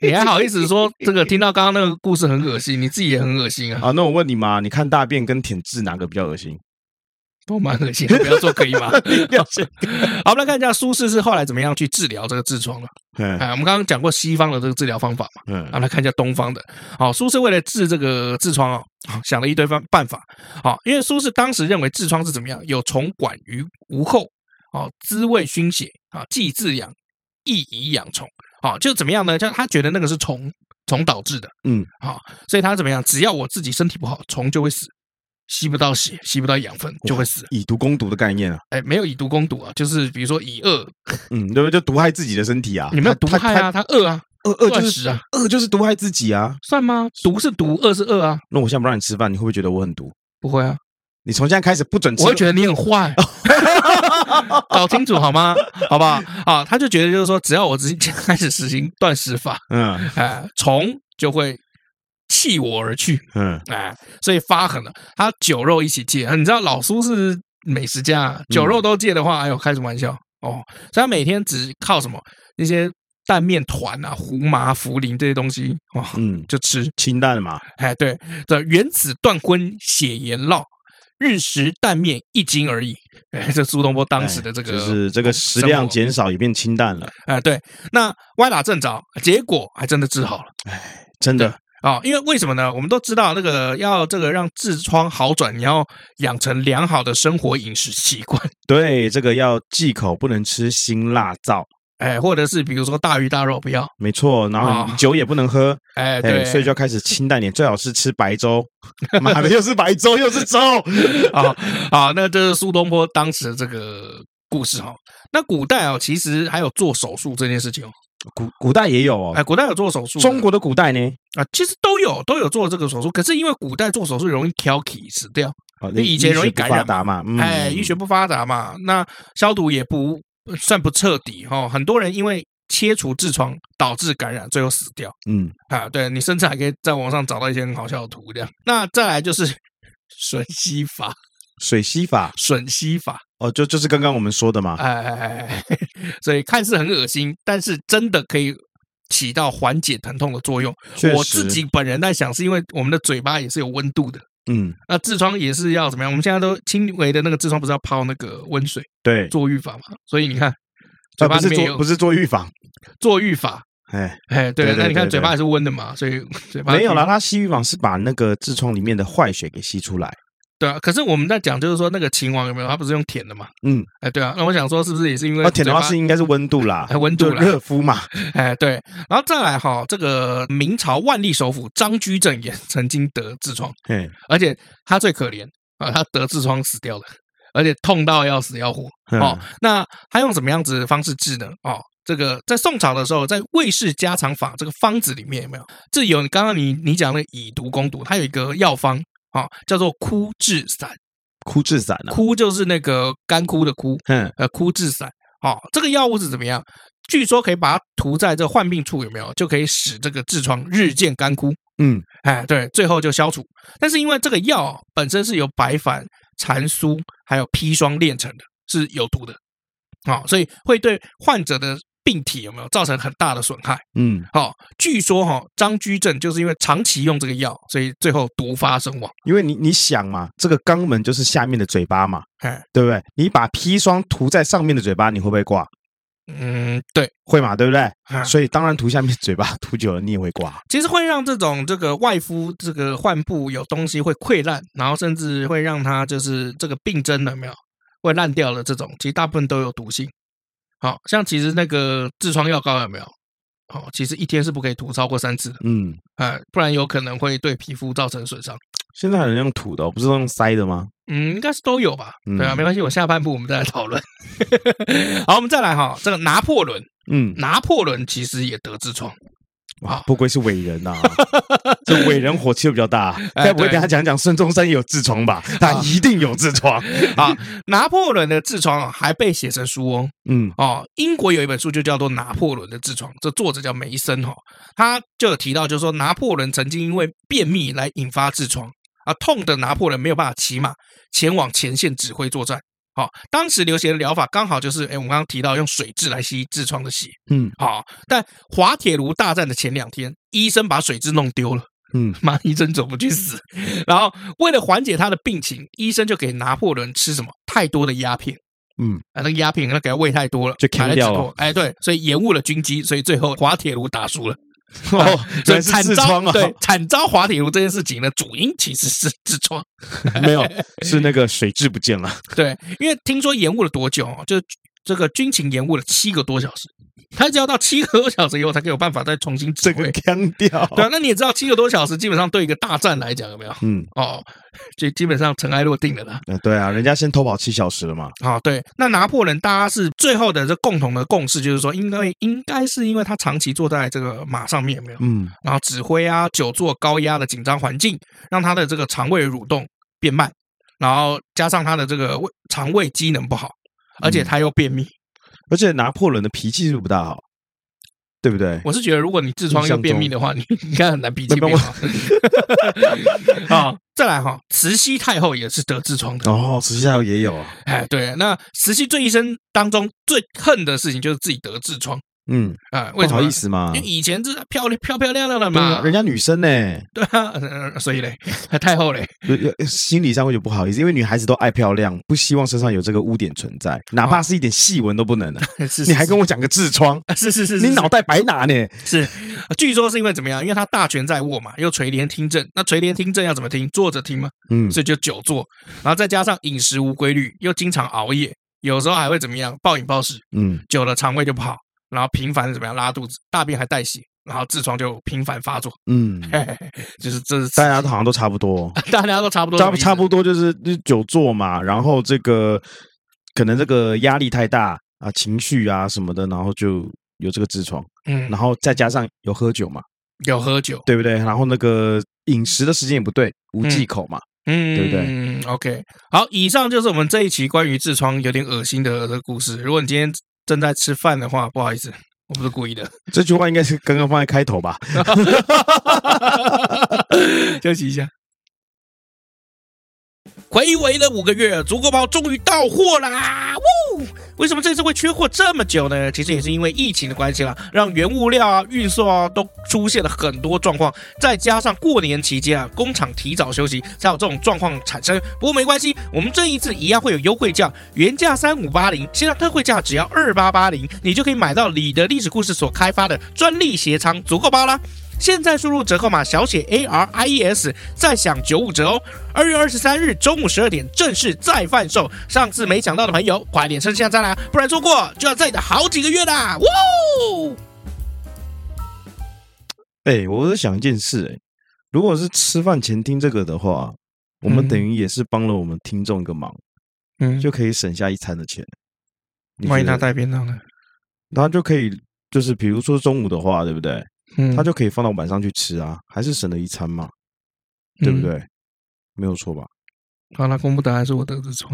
[SPEAKER 1] 你还好意思说这个？听到刚刚那个故事很恶心，你自己也很恶心啊！
[SPEAKER 2] 啊，那我问你嘛，你看大便跟舔痣哪个比较恶心？
[SPEAKER 1] 都 蛮恶心的，不要做可以吗？好，我们来看一下苏轼是后来怎么样去治疗这个痔疮了。哎，我们刚刚讲过西方的这个治疗方法嘛，嗯，我们来看一下东方的。好，苏轼为了治这个痔疮啊，想了一堆方办法。好，因为苏轼当时认为痔疮是怎么样？有虫管于无后。哦，滋味熏血啊，既治养，亦以养虫。好，就怎么样呢？就他觉得那个是虫虫导致的，嗯，好，所以他怎么样？只要我自己身体不好，虫就会死，吸不到血，吸不到养分，就会死。
[SPEAKER 2] 以毒攻毒的概念啊？
[SPEAKER 1] 哎，没有以毒攻毒啊，就是比如说以恶，
[SPEAKER 2] 嗯，对不对？就毒害自己的身体啊？
[SPEAKER 1] 你没有毒害啊？他恶啊，
[SPEAKER 2] 恶恶就是啊，恶就是毒害自己啊？
[SPEAKER 1] 算吗？毒是毒，恶是恶啊？
[SPEAKER 2] 那我现在不让你吃饭，你会不会觉得我很毒？
[SPEAKER 1] 不会啊。
[SPEAKER 2] 你从现在开始不准吃，
[SPEAKER 1] 我会觉得你很坏 搞清楚好吗？好不好？啊，他就觉得就是说，只要我直接开始实行断食法，嗯，哎，虫就会弃我而去，嗯，哎，所以发狠了，他酒肉一起戒。你知道老苏是美食家，酒肉都戒的话，哎呦，开什么玩笑。哦？所以他每天只靠什么？那些蛋面团啊、胡麻、茯苓这些东西，哦，嗯，就吃。
[SPEAKER 2] 清淡的嘛。
[SPEAKER 1] 哎，对。的，原子断荤，血盐烙。日食蛋面一斤而已，哎，这苏东坡当时的这个
[SPEAKER 2] 就是这个食量减少也变清淡了，
[SPEAKER 1] 哎，对，那歪打正着，结果还真的治好了，
[SPEAKER 2] 哎，真的
[SPEAKER 1] 啊，因为为什么呢？我们都知道那个要这个让痔疮好转，你要养成良好的生活饮食习惯，
[SPEAKER 2] 对，这个要忌口，不能吃辛辣燥。
[SPEAKER 1] 哎，或者是比如说大鱼大肉不要，
[SPEAKER 2] 没错，然后酒也不能喝，哦、哎，对，所以就要开始清淡点，最好是吃白粥。妈的，又是白粥又是粥
[SPEAKER 1] 啊啊！那这是苏东坡当时的这个故事哈。那古代啊，其实还有做手术这件事情哦。
[SPEAKER 2] 古古代也有哦，
[SPEAKER 1] 哎，古代有做手术。
[SPEAKER 2] 中国的古代呢？
[SPEAKER 1] 啊，其实都有都有做这个手术，可是因为古代做手术容易挑起死掉，因为以前容易感染
[SPEAKER 2] 嘛，
[SPEAKER 1] 嗯、哎，医学不发达嘛，那消毒也不。算不彻底哈，很多人因为切除痔疮导致感染，最后死掉。
[SPEAKER 2] 嗯
[SPEAKER 1] 啊，对你甚至还可以在网上找到一些很好笑的图这样。那再来就是 吮吸法，
[SPEAKER 2] 水吸法，
[SPEAKER 1] 吮吸法
[SPEAKER 2] 哦，就就是刚刚我们说的嘛。
[SPEAKER 1] 哎哎哎，所以看似很恶心，但是真的可以起到缓解疼痛的作用。我自己本人在想，是因为我们的嘴巴也是有温度的。
[SPEAKER 2] 嗯，
[SPEAKER 1] 那痔疮也是要怎么样？我们现在都轻微的那个痔疮不是要泡那个温水，
[SPEAKER 2] 对，
[SPEAKER 1] 做预防嘛。所以你看，嘴巴里面有
[SPEAKER 2] 不是做预防，
[SPEAKER 1] 做预防。
[SPEAKER 2] 哎
[SPEAKER 1] 哎，对，那你看嘴巴也是温的嘛，所以嘴巴
[SPEAKER 2] 没有啦。它吸预防是把那个痔疮里面的坏血给吸出来。
[SPEAKER 1] 对啊，可是我们在讲就是说那个秦王有没有？他不是用舔的嘛？
[SPEAKER 2] 嗯，
[SPEAKER 1] 哎，对啊。那我想说，是不是也是因为
[SPEAKER 2] 舔的话是应该是温度啦，
[SPEAKER 1] 温度啦，
[SPEAKER 2] 热敷嘛。
[SPEAKER 1] 哎，对。然后再来哈，这个明朝万历首辅张居正也曾经得痔疮，
[SPEAKER 2] 嗯，
[SPEAKER 1] 而且他最可怜啊，他得痔疮死掉了，而且痛到要死要活哦。那他用什么样子的方式治呢？哦，这个在宋朝的时候，在魏氏家常法这个方子里面有没有？这有刚刚你你讲的以毒攻毒，它有一个药方。哦，叫做枯痔散，
[SPEAKER 2] 枯痔散啊，
[SPEAKER 1] 枯就是那个干枯的枯，嗯，呃，枯痔散。哦，这个药物是怎么样？据说可以把它涂在这患病处，有没有？就可以使这个痔疮日渐干枯。嗯，哎，对，最后就消除。但是因为这个药本身是由白矾、蚕酥还有砒霜炼成的，是有毒的。哦，所以会对患者的。病体有没有造成很大的损害？嗯，好，据说哈，张居正就是因为长期用这个药，所以最后毒发身亡。
[SPEAKER 2] 因为你你想嘛，这个肛门就是下面的嘴巴嘛，哎，对不对？你把砒霜涂在上面的嘴巴，你会不会挂？
[SPEAKER 1] 嗯，对，
[SPEAKER 2] 会嘛，对不对？所以当然涂下面嘴巴，涂久了你也会挂。
[SPEAKER 1] 其实会让这种这个外敷这个患部有东西会溃烂，然后甚至会让它就是这个病症了没有会烂掉了？这种其实大部分都有毒性。好像其实那个痔疮药膏有没有？哦，其实一天是不可以涂超过三次的。嗯，哎，不然有可能会对皮肤造成损伤。
[SPEAKER 2] 现在还有人用涂的，不是用塞的吗？
[SPEAKER 1] 嗯，应该是都有吧。对啊，没关系，我下半部我们再来讨论。好，我们再来哈，这个拿破仑，嗯，拿破仑其实也得痔疮。
[SPEAKER 2] 哇，不愧是伟人呐！这伟人火气又比较大，该不会跟他讲讲孙中山也有痔疮吧？他一定有痔疮
[SPEAKER 1] 啊！拿破仑的痔疮还被写成书哦。嗯哦，英国有一本书就叫做《拿破仑的痔疮》，这作者叫梅森哈，他就有提到，就是说拿破仑曾经因为便秘来引发痔疮啊，痛的拿破仑没有办法骑马前往前线指挥作战。好，当时流行的疗法刚好就是，哎，我们刚刚提到用水蛭来吸痔疮的血，嗯，好，但滑铁卢大战的前两天，医生把水蛭弄丢了，嗯，马，医生怎么去死？然后为了缓解他的病情，医生就给拿破仑吃什么？太多的鸦片，嗯，啊，那个鸦片那给他喂太多了，
[SPEAKER 2] 就砍掉了，
[SPEAKER 1] 哎，对，所以延误了军机，所以最后滑铁卢打输了。
[SPEAKER 2] 哦，所以惨遭啊！
[SPEAKER 1] 对，惨遭滑铁卢这件事情呢，主因其实是痔疮，
[SPEAKER 2] 没有，是那个水质不见了。
[SPEAKER 1] 对，因为听说延误了多久啊？就这个军情延误了七个多小时。他只要到七个多小时以后，才可以有办法再重新指挥
[SPEAKER 2] 干掉。
[SPEAKER 1] 对啊，那你也知道，七个多小时基本上对一个大战来讲有没有？嗯，哦，就基本上尘埃落定了啦。
[SPEAKER 2] 对啊，人家先偷跑七小时了嘛。
[SPEAKER 1] 啊，对，那拿破仑大家是最后的这共同的共识，就是说，应该应该是因为他长期坐在这个马上面有没有？嗯，然后指挥啊，久坐高压的紧张环境，让他的这个肠胃蠕动变慢，然后加上他的这个胃肠胃机能不好，而且他又便秘。
[SPEAKER 2] 而且拿破仑的脾气是不大好，对不对？
[SPEAKER 1] 我是觉得，如果你痔疮又便秘的话，你 应该很难脾气变好。好，再来哈，慈禧太后也是得痔疮的
[SPEAKER 2] 哦。慈禧太后也有啊，
[SPEAKER 1] 哎，对，那慈禧这一生当中最恨的事情就是自己得痔疮。嗯啊，为什么？
[SPEAKER 2] 不好意思嘛，
[SPEAKER 1] 因为以前是漂亮漂漂亮亮的嘛，
[SPEAKER 2] 人家女生呢，
[SPEAKER 1] 对啊，所以嘞，太后嘞，
[SPEAKER 2] 心理上会就不好意思，因为女孩子都爱漂亮，不希望身上有这个污点存在，哪怕是一点细纹都不能 的。你还跟我讲个痔疮，
[SPEAKER 1] 是是是，
[SPEAKER 2] 你脑袋白拿呢？
[SPEAKER 1] 是，据说是因为怎么样？因为他大权在握嘛，又垂帘听政，那垂帘听政要怎么听？坐着听吗？嗯，所以就久坐，然后再加上饮食无规律，又经常熬夜，有时候还会怎么样？暴饮暴食，嗯，久了肠胃就不好。然后频繁怎么样拉肚子，大便还带血，然后痔疮就频繁发作。嗯，就是这是
[SPEAKER 2] 大家都好像都差不多，
[SPEAKER 1] 大家都差不多，
[SPEAKER 2] 差差不多就是就久坐嘛，然后这个可能这个压力太大啊，情绪啊什么的，然后就有这个痔疮。嗯，然后再加上有喝酒嘛，
[SPEAKER 1] 有喝酒，
[SPEAKER 2] 对不对？然后那个饮食的时间也不对，无忌口嘛，嗯，对不对？
[SPEAKER 1] 嗯，OK，好，以上就是我们这一期关于痔疮有点恶心的这个故事。如果你今天正在吃饭的话，不好意思，我不是故意的。
[SPEAKER 2] 这句话应该是刚刚放在开头吧？
[SPEAKER 1] 休息一下。睽违了五个月，足够包终于到货啦！呜，为什么这次会缺货这么久呢？其实也是因为疫情的关系啦，让原物料啊、运送啊都出现了很多状况，再加上过年期间啊，工厂提早休息，才有这种状况产生。不过没关系，我们这一次一样会有优惠价，原价三五八零，现在特惠价只要二八八零，你就可以买到你的历史故事所开发的专利鞋仓足够包啦。现在输入折扣码小写 A R I E S，再享九五折哦！二月二十三日中午十二点正式再贩售，上次没抢到的朋友，快点趁现在啦，不然错过就要再等好几个月啦！哇！
[SPEAKER 2] 哎，我在想一件事，哎，如果是吃饭前听这个的话，我们等于也是帮了我们听众一个忙，嗯，就可以省下一餐的钱。
[SPEAKER 1] 万一他带便当呢？
[SPEAKER 2] 他就可以，就是比如说中午的话，对不对？嗯，他就可以放到晚上去吃啊，还是省了一餐嘛，对不对？嗯、没有错吧？
[SPEAKER 1] 好，了公布答案是我得痔疮，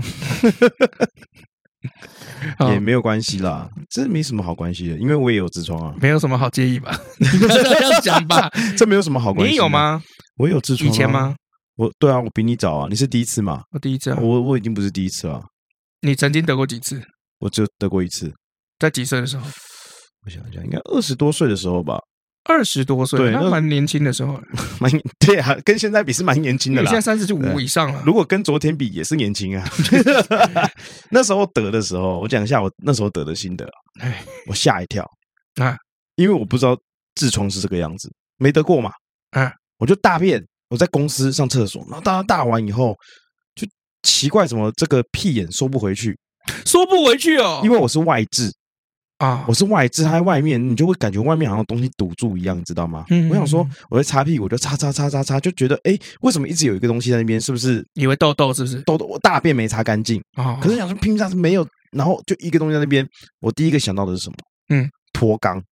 [SPEAKER 2] 也没有关系啦，这没什么好关系的，因为我也有痔疮啊，
[SPEAKER 1] 没有什么好介意吧？你 不要这样讲吧，
[SPEAKER 2] 这没有什么好关系。
[SPEAKER 1] 你有吗？
[SPEAKER 2] 我有痔疮、啊，
[SPEAKER 1] 以前吗？
[SPEAKER 2] 我对啊，我比你早啊，你是第一次嘛？
[SPEAKER 1] 我第一次啊，
[SPEAKER 2] 我我已经不是第一次了。
[SPEAKER 1] 你曾经得过几次？
[SPEAKER 2] 我只有得过一次，
[SPEAKER 1] 在几岁的时候？
[SPEAKER 2] 我想一下，应该二十多岁的时候吧。
[SPEAKER 1] 二十多岁，对，那蛮年轻的时候，
[SPEAKER 2] 蛮对啊，跟现在比是蛮年轻的啦。
[SPEAKER 1] 现在三十五以上了，
[SPEAKER 2] 如果跟昨天比也是年轻啊。那时候得的时候，我讲一下我那时候得的心得。哎，我吓一跳啊，因为我不知道痔疮是这个样子，没得过嘛。啊，我就大便，我在公司上厕所，然后大大完以后，就奇怪，怎么这个屁眼收不回去？
[SPEAKER 1] 收不回去哦，
[SPEAKER 2] 因为我是外痔。啊！我是外痔，它在外面，你就会感觉外面好像东西堵住一样，你知道吗？嗯，我想说，我在擦屁股，我就擦擦擦擦擦，就觉得，哎，为什么一直有一个东西在那边？是不是
[SPEAKER 1] 以为痘痘？是不是
[SPEAKER 2] 痘痘？我大便没擦干净啊！可是想说，拼上是没有，然后就一个东西在那边。我第一个想到的是什么？嗯，脱肛。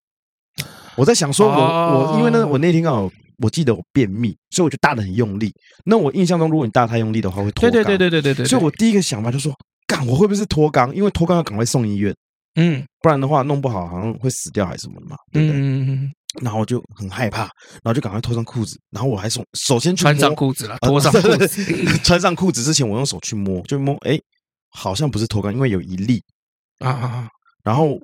[SPEAKER 2] 我在想说我，我我因为呢，我那天刚好我记得我便秘，所以我就大的很用力。那我印象中，如果你大太用力的话，会脱肛。对对对对对对对。所以我第一个想法就说，干，我会不会是脱肛？因为脱肛要赶快送医院。嗯，不然的话弄不好好像会死掉还是什么的嘛，对不对？嗯，然后我就很害怕，然后就赶快脱上裤子，然后我还首首先去
[SPEAKER 1] 穿上裤子了，脱上裤子，
[SPEAKER 2] 穿上裤子之前我用手去摸，就摸，哎，好像不是脱肛，因为有一粒。啊啊，然后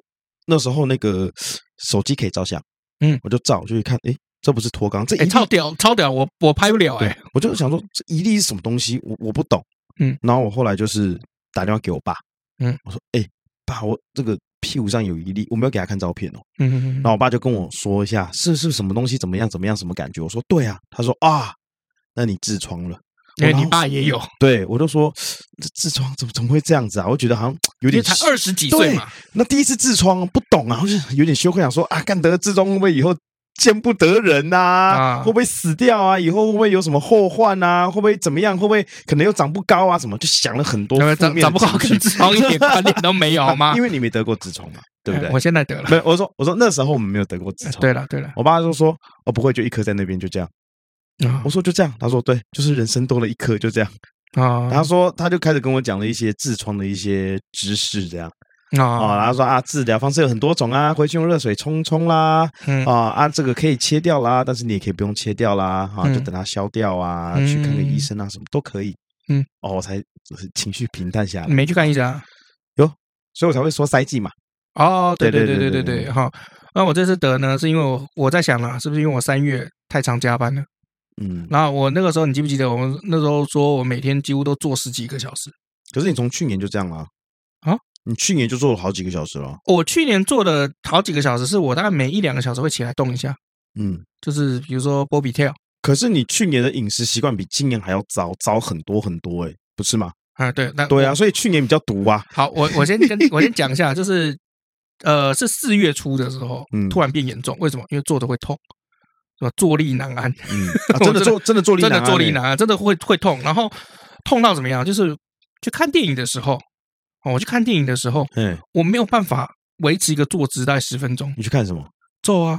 [SPEAKER 2] 那时候那个手机可以照相，嗯，我就照，就去看，哎，这不是脱肛，这一
[SPEAKER 1] 超屌超屌，我我拍不了，哎，
[SPEAKER 2] 我就想说这一粒是什么东西，我我不懂，嗯，然后我后来就是打电话给我爸，嗯，我说，哎。爸，我这个屁股上有一粒，我没有给他看照片哦。嗯哼哼。然后我爸就跟我说一下，是是什么东西，怎么样，怎么样，什么感觉？我说对啊。他说啊，那你痔疮了。
[SPEAKER 1] 因为你爸也有。
[SPEAKER 2] 对，我就说这痔疮怎么怎么会这样子啊？我觉得好像有点。
[SPEAKER 1] 才二十几岁嘛。
[SPEAKER 2] 那第一次痔疮不懂啊，我就是有点羞愧，想说啊，干得痔疮会不会以后？见不得人呐、啊，啊、会不会死掉啊？以后会不会有什么后患啊？会不会怎么样？会不会可能又长不高啊？什么就想了很多负面，
[SPEAKER 1] 长不高跟痔疮一点关联都没有好吗？
[SPEAKER 2] 因为你没得过痔疮嘛，对不对？
[SPEAKER 1] 我现在得了。
[SPEAKER 2] 没有，我说我说那时候我们没有得过痔疮。
[SPEAKER 1] 对了对了，
[SPEAKER 2] 我爸就说哦不会，就一颗在那边就这样。啊、我说就这样，他说对，就是人生多了一颗就这样。啊，他说他就开始跟我讲了一些痔疮的一些知识，这样。哦，然后说啊，治疗方式有很多种啊，回去用热水冲冲啦，嗯、啊啊，这个可以切掉啦，但是你也可以不用切掉啦，哈、啊，就等它消掉啊，嗯、去看个医生啊，什么都可以。嗯，哦，我才情绪平淡下来。
[SPEAKER 1] 你没去看医生啊？
[SPEAKER 2] 有，所以我才会说塞剂嘛。
[SPEAKER 1] 哦，对对对对对对，好。那我这次得呢，是因为我我在想了，是不是因为我三月太常加班了？嗯，然后我那个时候，你记不记得我们那时候说我每天几乎都做十几个小时？
[SPEAKER 2] 可是你从去年就这样了啊？你去年就做了好几个小时了。
[SPEAKER 1] 我去年做的好几个小时，是我大概每一两个小时会起来动一下。嗯，就是比如说波比跳。
[SPEAKER 2] 可是你去年的饮食习惯比今年还要糟糟很多很多，欸，哎，不是吗？
[SPEAKER 1] 啊，对，那
[SPEAKER 2] 对啊，所以去年比较毒啊。
[SPEAKER 1] 好，我我先跟我先讲一下，就是呃，是四月初的时候，嗯，突然变严重，为什么？因为坐的会痛，是吧？坐立难安。嗯，
[SPEAKER 2] 啊、真的坐真的坐立难安，
[SPEAKER 1] 真的坐立难安，真的会会痛，然后痛到怎么样？就是去看电影的时候。我去看电影的时候，嗯，我没有办法维持一个坐姿大概十分钟。
[SPEAKER 2] 你去看什么？
[SPEAKER 1] 坐啊！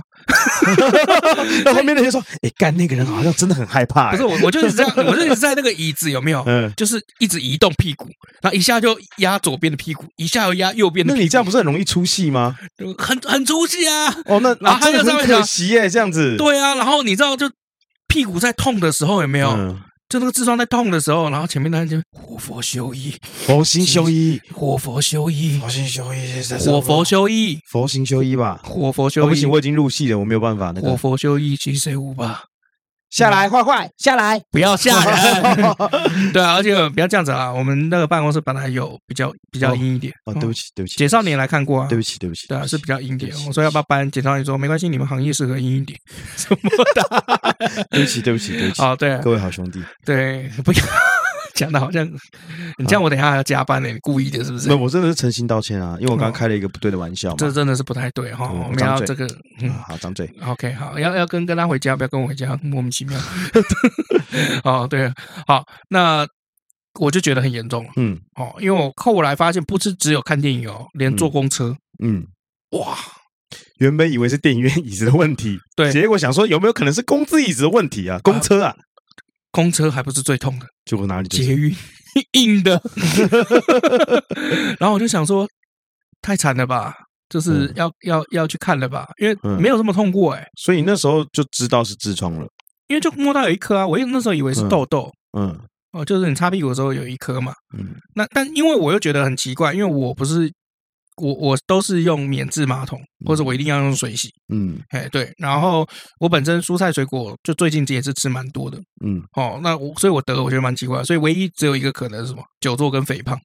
[SPEAKER 2] 那后面那些说，哎，干那个人好像真的很害怕。
[SPEAKER 1] 不是我，我就一直这样，我就一直在那个椅子有没有？嗯，就是一直移动屁股，然后一下就压左边的屁股，一下又压右边的。
[SPEAKER 2] 那你这样不是很容易出戏吗？
[SPEAKER 1] 很很出戏啊！
[SPEAKER 2] 哦，那然后他就这样可惜耶，这样子。
[SPEAKER 1] 对啊，然后你知道，就屁股在痛的时候有没有？就那个痔疮在痛的时候，然后前面那就活佛修一，
[SPEAKER 2] 佛心修一，
[SPEAKER 1] 活佛修一，
[SPEAKER 2] 佛心修一，
[SPEAKER 1] 活佛修一，
[SPEAKER 2] 佛心修一吧，
[SPEAKER 1] 活佛修一。
[SPEAKER 2] 不行，我已经入戏了，我没有办法。那个
[SPEAKER 1] 活佛修一，七 c 五吧。
[SPEAKER 2] 下来，坏坏，下来，
[SPEAKER 1] 不要下来。对啊，而且不要这样子啊。我们那个办公室本来有比较比较阴一点。
[SPEAKER 2] 哦，对不起，对不起。
[SPEAKER 1] 简少年来看过啊。
[SPEAKER 2] 对不起，对不起。
[SPEAKER 1] 对啊，是比较阴点。我说要不要搬？简少年说没关系，你们行业适合阴一点。什么的？
[SPEAKER 2] 对不起，对不起，对不起。
[SPEAKER 1] 哦，对，
[SPEAKER 2] 各位好兄弟。
[SPEAKER 1] 对，不要。讲的好像你这样，我等一下还要加班呢，你故意的，是不是？
[SPEAKER 2] 没有，我真的是诚心道歉啊，因为我刚刚开了一个不对的玩笑。
[SPEAKER 1] 这真的是不太对哈，我们要这个，
[SPEAKER 2] 嗯，好，张嘴。
[SPEAKER 1] OK，好，要要跟跟他回家，不要跟我回家，莫名其妙。哦，对，好，那我就觉得很严重了，嗯，哦，因为我后来发现，不是只有看电影哦，连坐公车，嗯，哇，
[SPEAKER 2] 原本以为是电影院椅子的问题，对，结果想说有没有可能是公车椅子的问题啊？公车啊。
[SPEAKER 1] 公车还不是最痛的，
[SPEAKER 2] 结果哪里？
[SPEAKER 1] 捷运硬的，然后我就想说，太惨了吧，就是要、嗯、要要去看了吧，因为没有这么痛过哎、欸，
[SPEAKER 2] 所以那时候就知道是痔疮了，
[SPEAKER 1] 因为就摸到有一颗啊，我那时候以为是痘痘，嗯，嗯。哦，就是你擦屁股的时候有一颗嘛，嗯，那但因为我又觉得很奇怪，因为我不是。我我都是用免治马桶，或者我一定要用水洗。嗯，哎对，然后我本身蔬菜水果就最近也是吃蛮多的。嗯，哦，那我所以我得我觉得蛮奇怪，所以唯一只有一个可能是什么？久坐跟肥胖。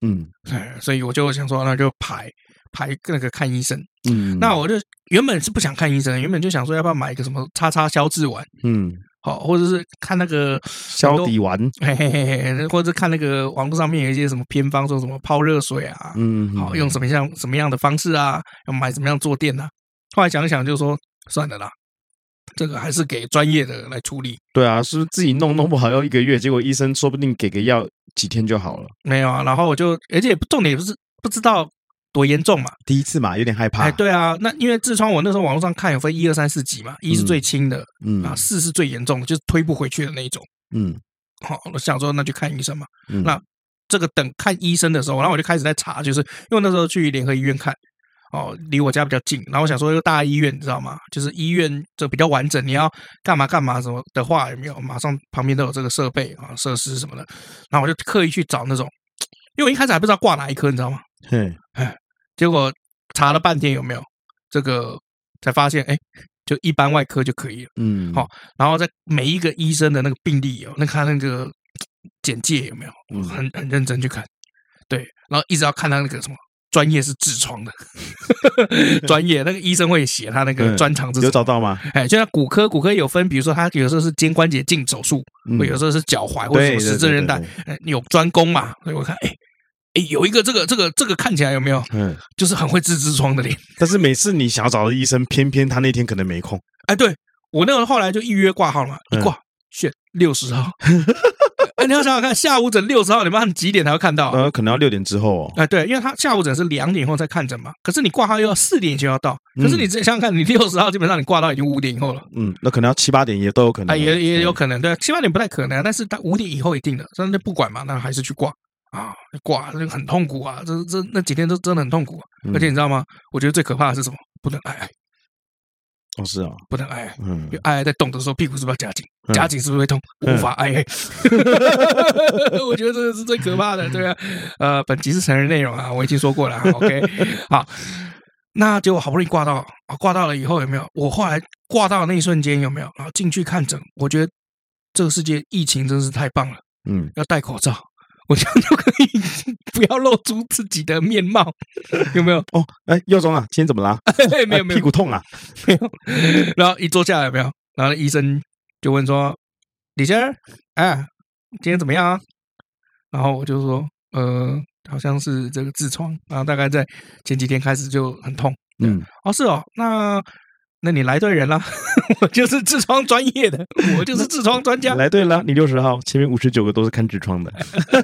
[SPEAKER 1] 嗯，哎，所以我就想说，那就排排那个看医生。嗯，那我就原本是不想看医生，原本就想说要不要买一个什么叉叉消脂丸。嗯。好，或者是看那个
[SPEAKER 2] 消底丸，
[SPEAKER 1] 嘿嘿嘿，或者是看那个网络上面有一些什么偏方，说什么泡热水啊，嗯，好，用什么样什么样的方式啊，要买什么样坐垫啊。后来想一想，就说算了啦，这个还是给专业的来处理。
[SPEAKER 2] 对啊，是不是自己弄弄不好要一个月，结果医生说不定给个药几天就好了。
[SPEAKER 1] 没有啊，然后我就，而且重点也不是不知道。多严重嘛？
[SPEAKER 2] 第一次嘛，有点害怕。
[SPEAKER 1] 哎，对啊，那因为痔疮，我那时候网络上看有分一二三四级嘛，一是最轻的，嗯啊，四是最严重的，就是推不回去的那一种，嗯。好，我想说那就看医生嘛。嗯、那这个等看医生的时候，然后我就开始在查，就是因为那时候去联合医院看，哦，离我家比较近，然后我想说一个大医院，你知道吗？就是医院这比较完整，你要干嘛干嘛什么的话，有没有？马上旁边都有这个设备啊，设施什么的。然后我就刻意去找那种，因为我一开始还不知道挂哪一科，你知道吗？嘿，哎。结果查了半天有没有这个，才发现哎，就一般外科就可以了。嗯，好，然后在每一个医生的那个病历哦，那他那个简介有没有，很很认真去看。对，然后一直要看他那个什么专业是痔疮的 专业，那个医生会写他那个专长。
[SPEAKER 2] 有找到吗？
[SPEAKER 1] 哎，就像骨科，骨科有分，比如说他有时候是肩关节镜手术，或有时候是脚踝或者什么十字韧带，有专攻嘛。所以我看哎。哎，有一个这个这个这个看起来有没有？嗯，就是很会治痔疮的脸。
[SPEAKER 2] 但是每次你想要找的医生，偏偏他那天可能没空。
[SPEAKER 1] 哎，对我那个后来就预约挂号了嘛，一挂选六十号。哎，你要想想看，下午诊六十号，你们几点才会看到？
[SPEAKER 2] 呃，可能要六点之后哦。
[SPEAKER 1] 哎，对，因为他下午诊是两点以后再看诊嘛。可是你挂号又要四点以前要到。可是你想想看，你六十号基本上你挂到已经五点以后了。
[SPEAKER 2] 嗯，那可能要七八点也都有可能。
[SPEAKER 1] 哎，也也有可能，对，七八点不太可能，但是他五点以后一定的，所以那不管嘛，那还是去挂。啊，挂那很痛苦啊！这这那几天都真的很痛苦，而且你知道吗？我觉得最可怕的是什么？不能挨挨。
[SPEAKER 2] 哦，是啊，
[SPEAKER 1] 不能挨。嗯，因为挨挨在动的时候，屁股是不是要夹紧？夹紧是不是会痛？无法挨挨。我觉得这个是最可怕的，对啊。呃，本集是成人内容啊，我已经说过了。OK，好，那结果好不容易挂到，挂到了以后有没有？我后来挂到的那一瞬间有没有？然后进去看诊，我觉得这个世界疫情真是太棒了。嗯，要戴口罩。我这样就可以 不要露出自己的面貌，有没有？哦，
[SPEAKER 2] 哎，耀中啊，今天怎么啦？
[SPEAKER 1] 没有没有，
[SPEAKER 2] 屁股痛啊？
[SPEAKER 1] 没有。然后一坐下来有没有？然后医生就问说：“李先生，哎，今天怎么样啊？”然后我就说：“呃，好像是这个痔疮，然后大概在前几天开始就很痛。”嗯，哦，是哦，那那你来对人了，我就是痔疮专业的，我就是痔疮专家。
[SPEAKER 2] 来对了，你六十号，前面五十九个都是看痔疮的。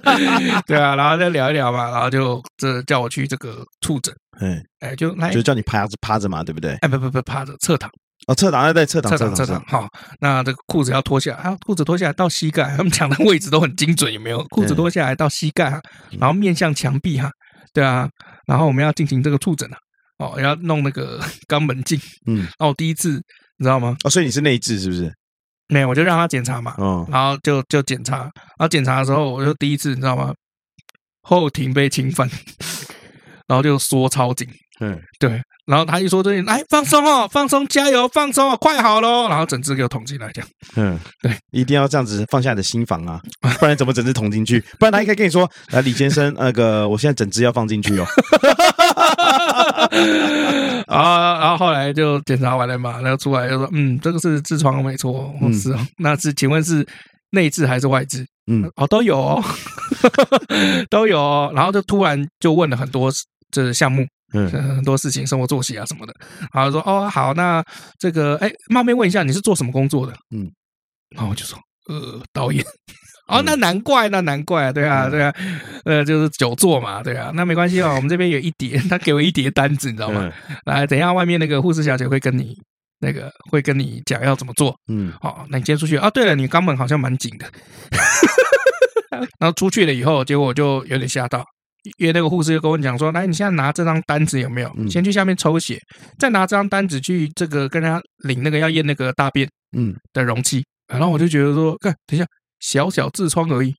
[SPEAKER 1] 对啊，然后再聊一聊嘛，然后就这叫我去这个触诊。哎哎，就来
[SPEAKER 2] 就叫你趴着趴着嘛，对不对？
[SPEAKER 1] 哎，不不不，趴着侧躺。
[SPEAKER 2] 哦，侧躺，对，侧躺，侧躺，
[SPEAKER 1] 侧躺。好，那这个裤子要脱下来，啊，裤子脱下来到膝盖，他们讲的位置都很精准，有没有？裤子脱下来到膝盖，然后面向墙壁哈，对啊，然后我们要进行这个触诊啊。哦，要弄那个 肛门镜，嗯，哦，我第一次你知道吗？
[SPEAKER 2] 哦，所以你是内痔是不是？
[SPEAKER 1] 没有，我就让他检查嘛，哦，然后就就检查，然后检查的时候，我就第一次你知道吗？后庭被侵犯，然后就缩超紧，嗯，对。然后他一说这里，来放松哦，放松，加油，放松哦，快好喽。然后整只给我捅进来，这样。嗯，对，
[SPEAKER 2] 一定要这样子放下你的心房啊，不然怎么整只捅进去？不然他应该跟你说，来，李先生，那个我现在整只要放进去哦。
[SPEAKER 1] 啊，然后后来就检查完了嘛，然后出来就说，嗯，这个是痔疮没错，嗯、是哦。那是请问是内痔还是外痔？嗯，哦，都有哦，都有哦。然后就突然就问了很多这项目。嗯，很多事情，生活作息啊什么的，然后说哦好，那这个哎，冒昧问一下，你是做什么工作的？嗯，然后我就说呃导演，哦那难怪，那难怪，对啊对啊，呃就是久坐嘛，对啊，那没关系哦，我们这边有一叠，他给我一叠单子，你知道吗？来，等一下外面那个护士小姐会跟你那个会跟你讲要怎么做，嗯，好，那你先出去啊。对了，你肛门好像蛮紧的，然后出去了以后，结果我就有点吓到。因为那个护士就跟我讲说：“来，你现在拿这张单子有没有？先去下面抽血，再拿这张单子去这个跟他领那个要验那个大便嗯的容器。然后我就觉得说，看，等一下，小小痔疮而已，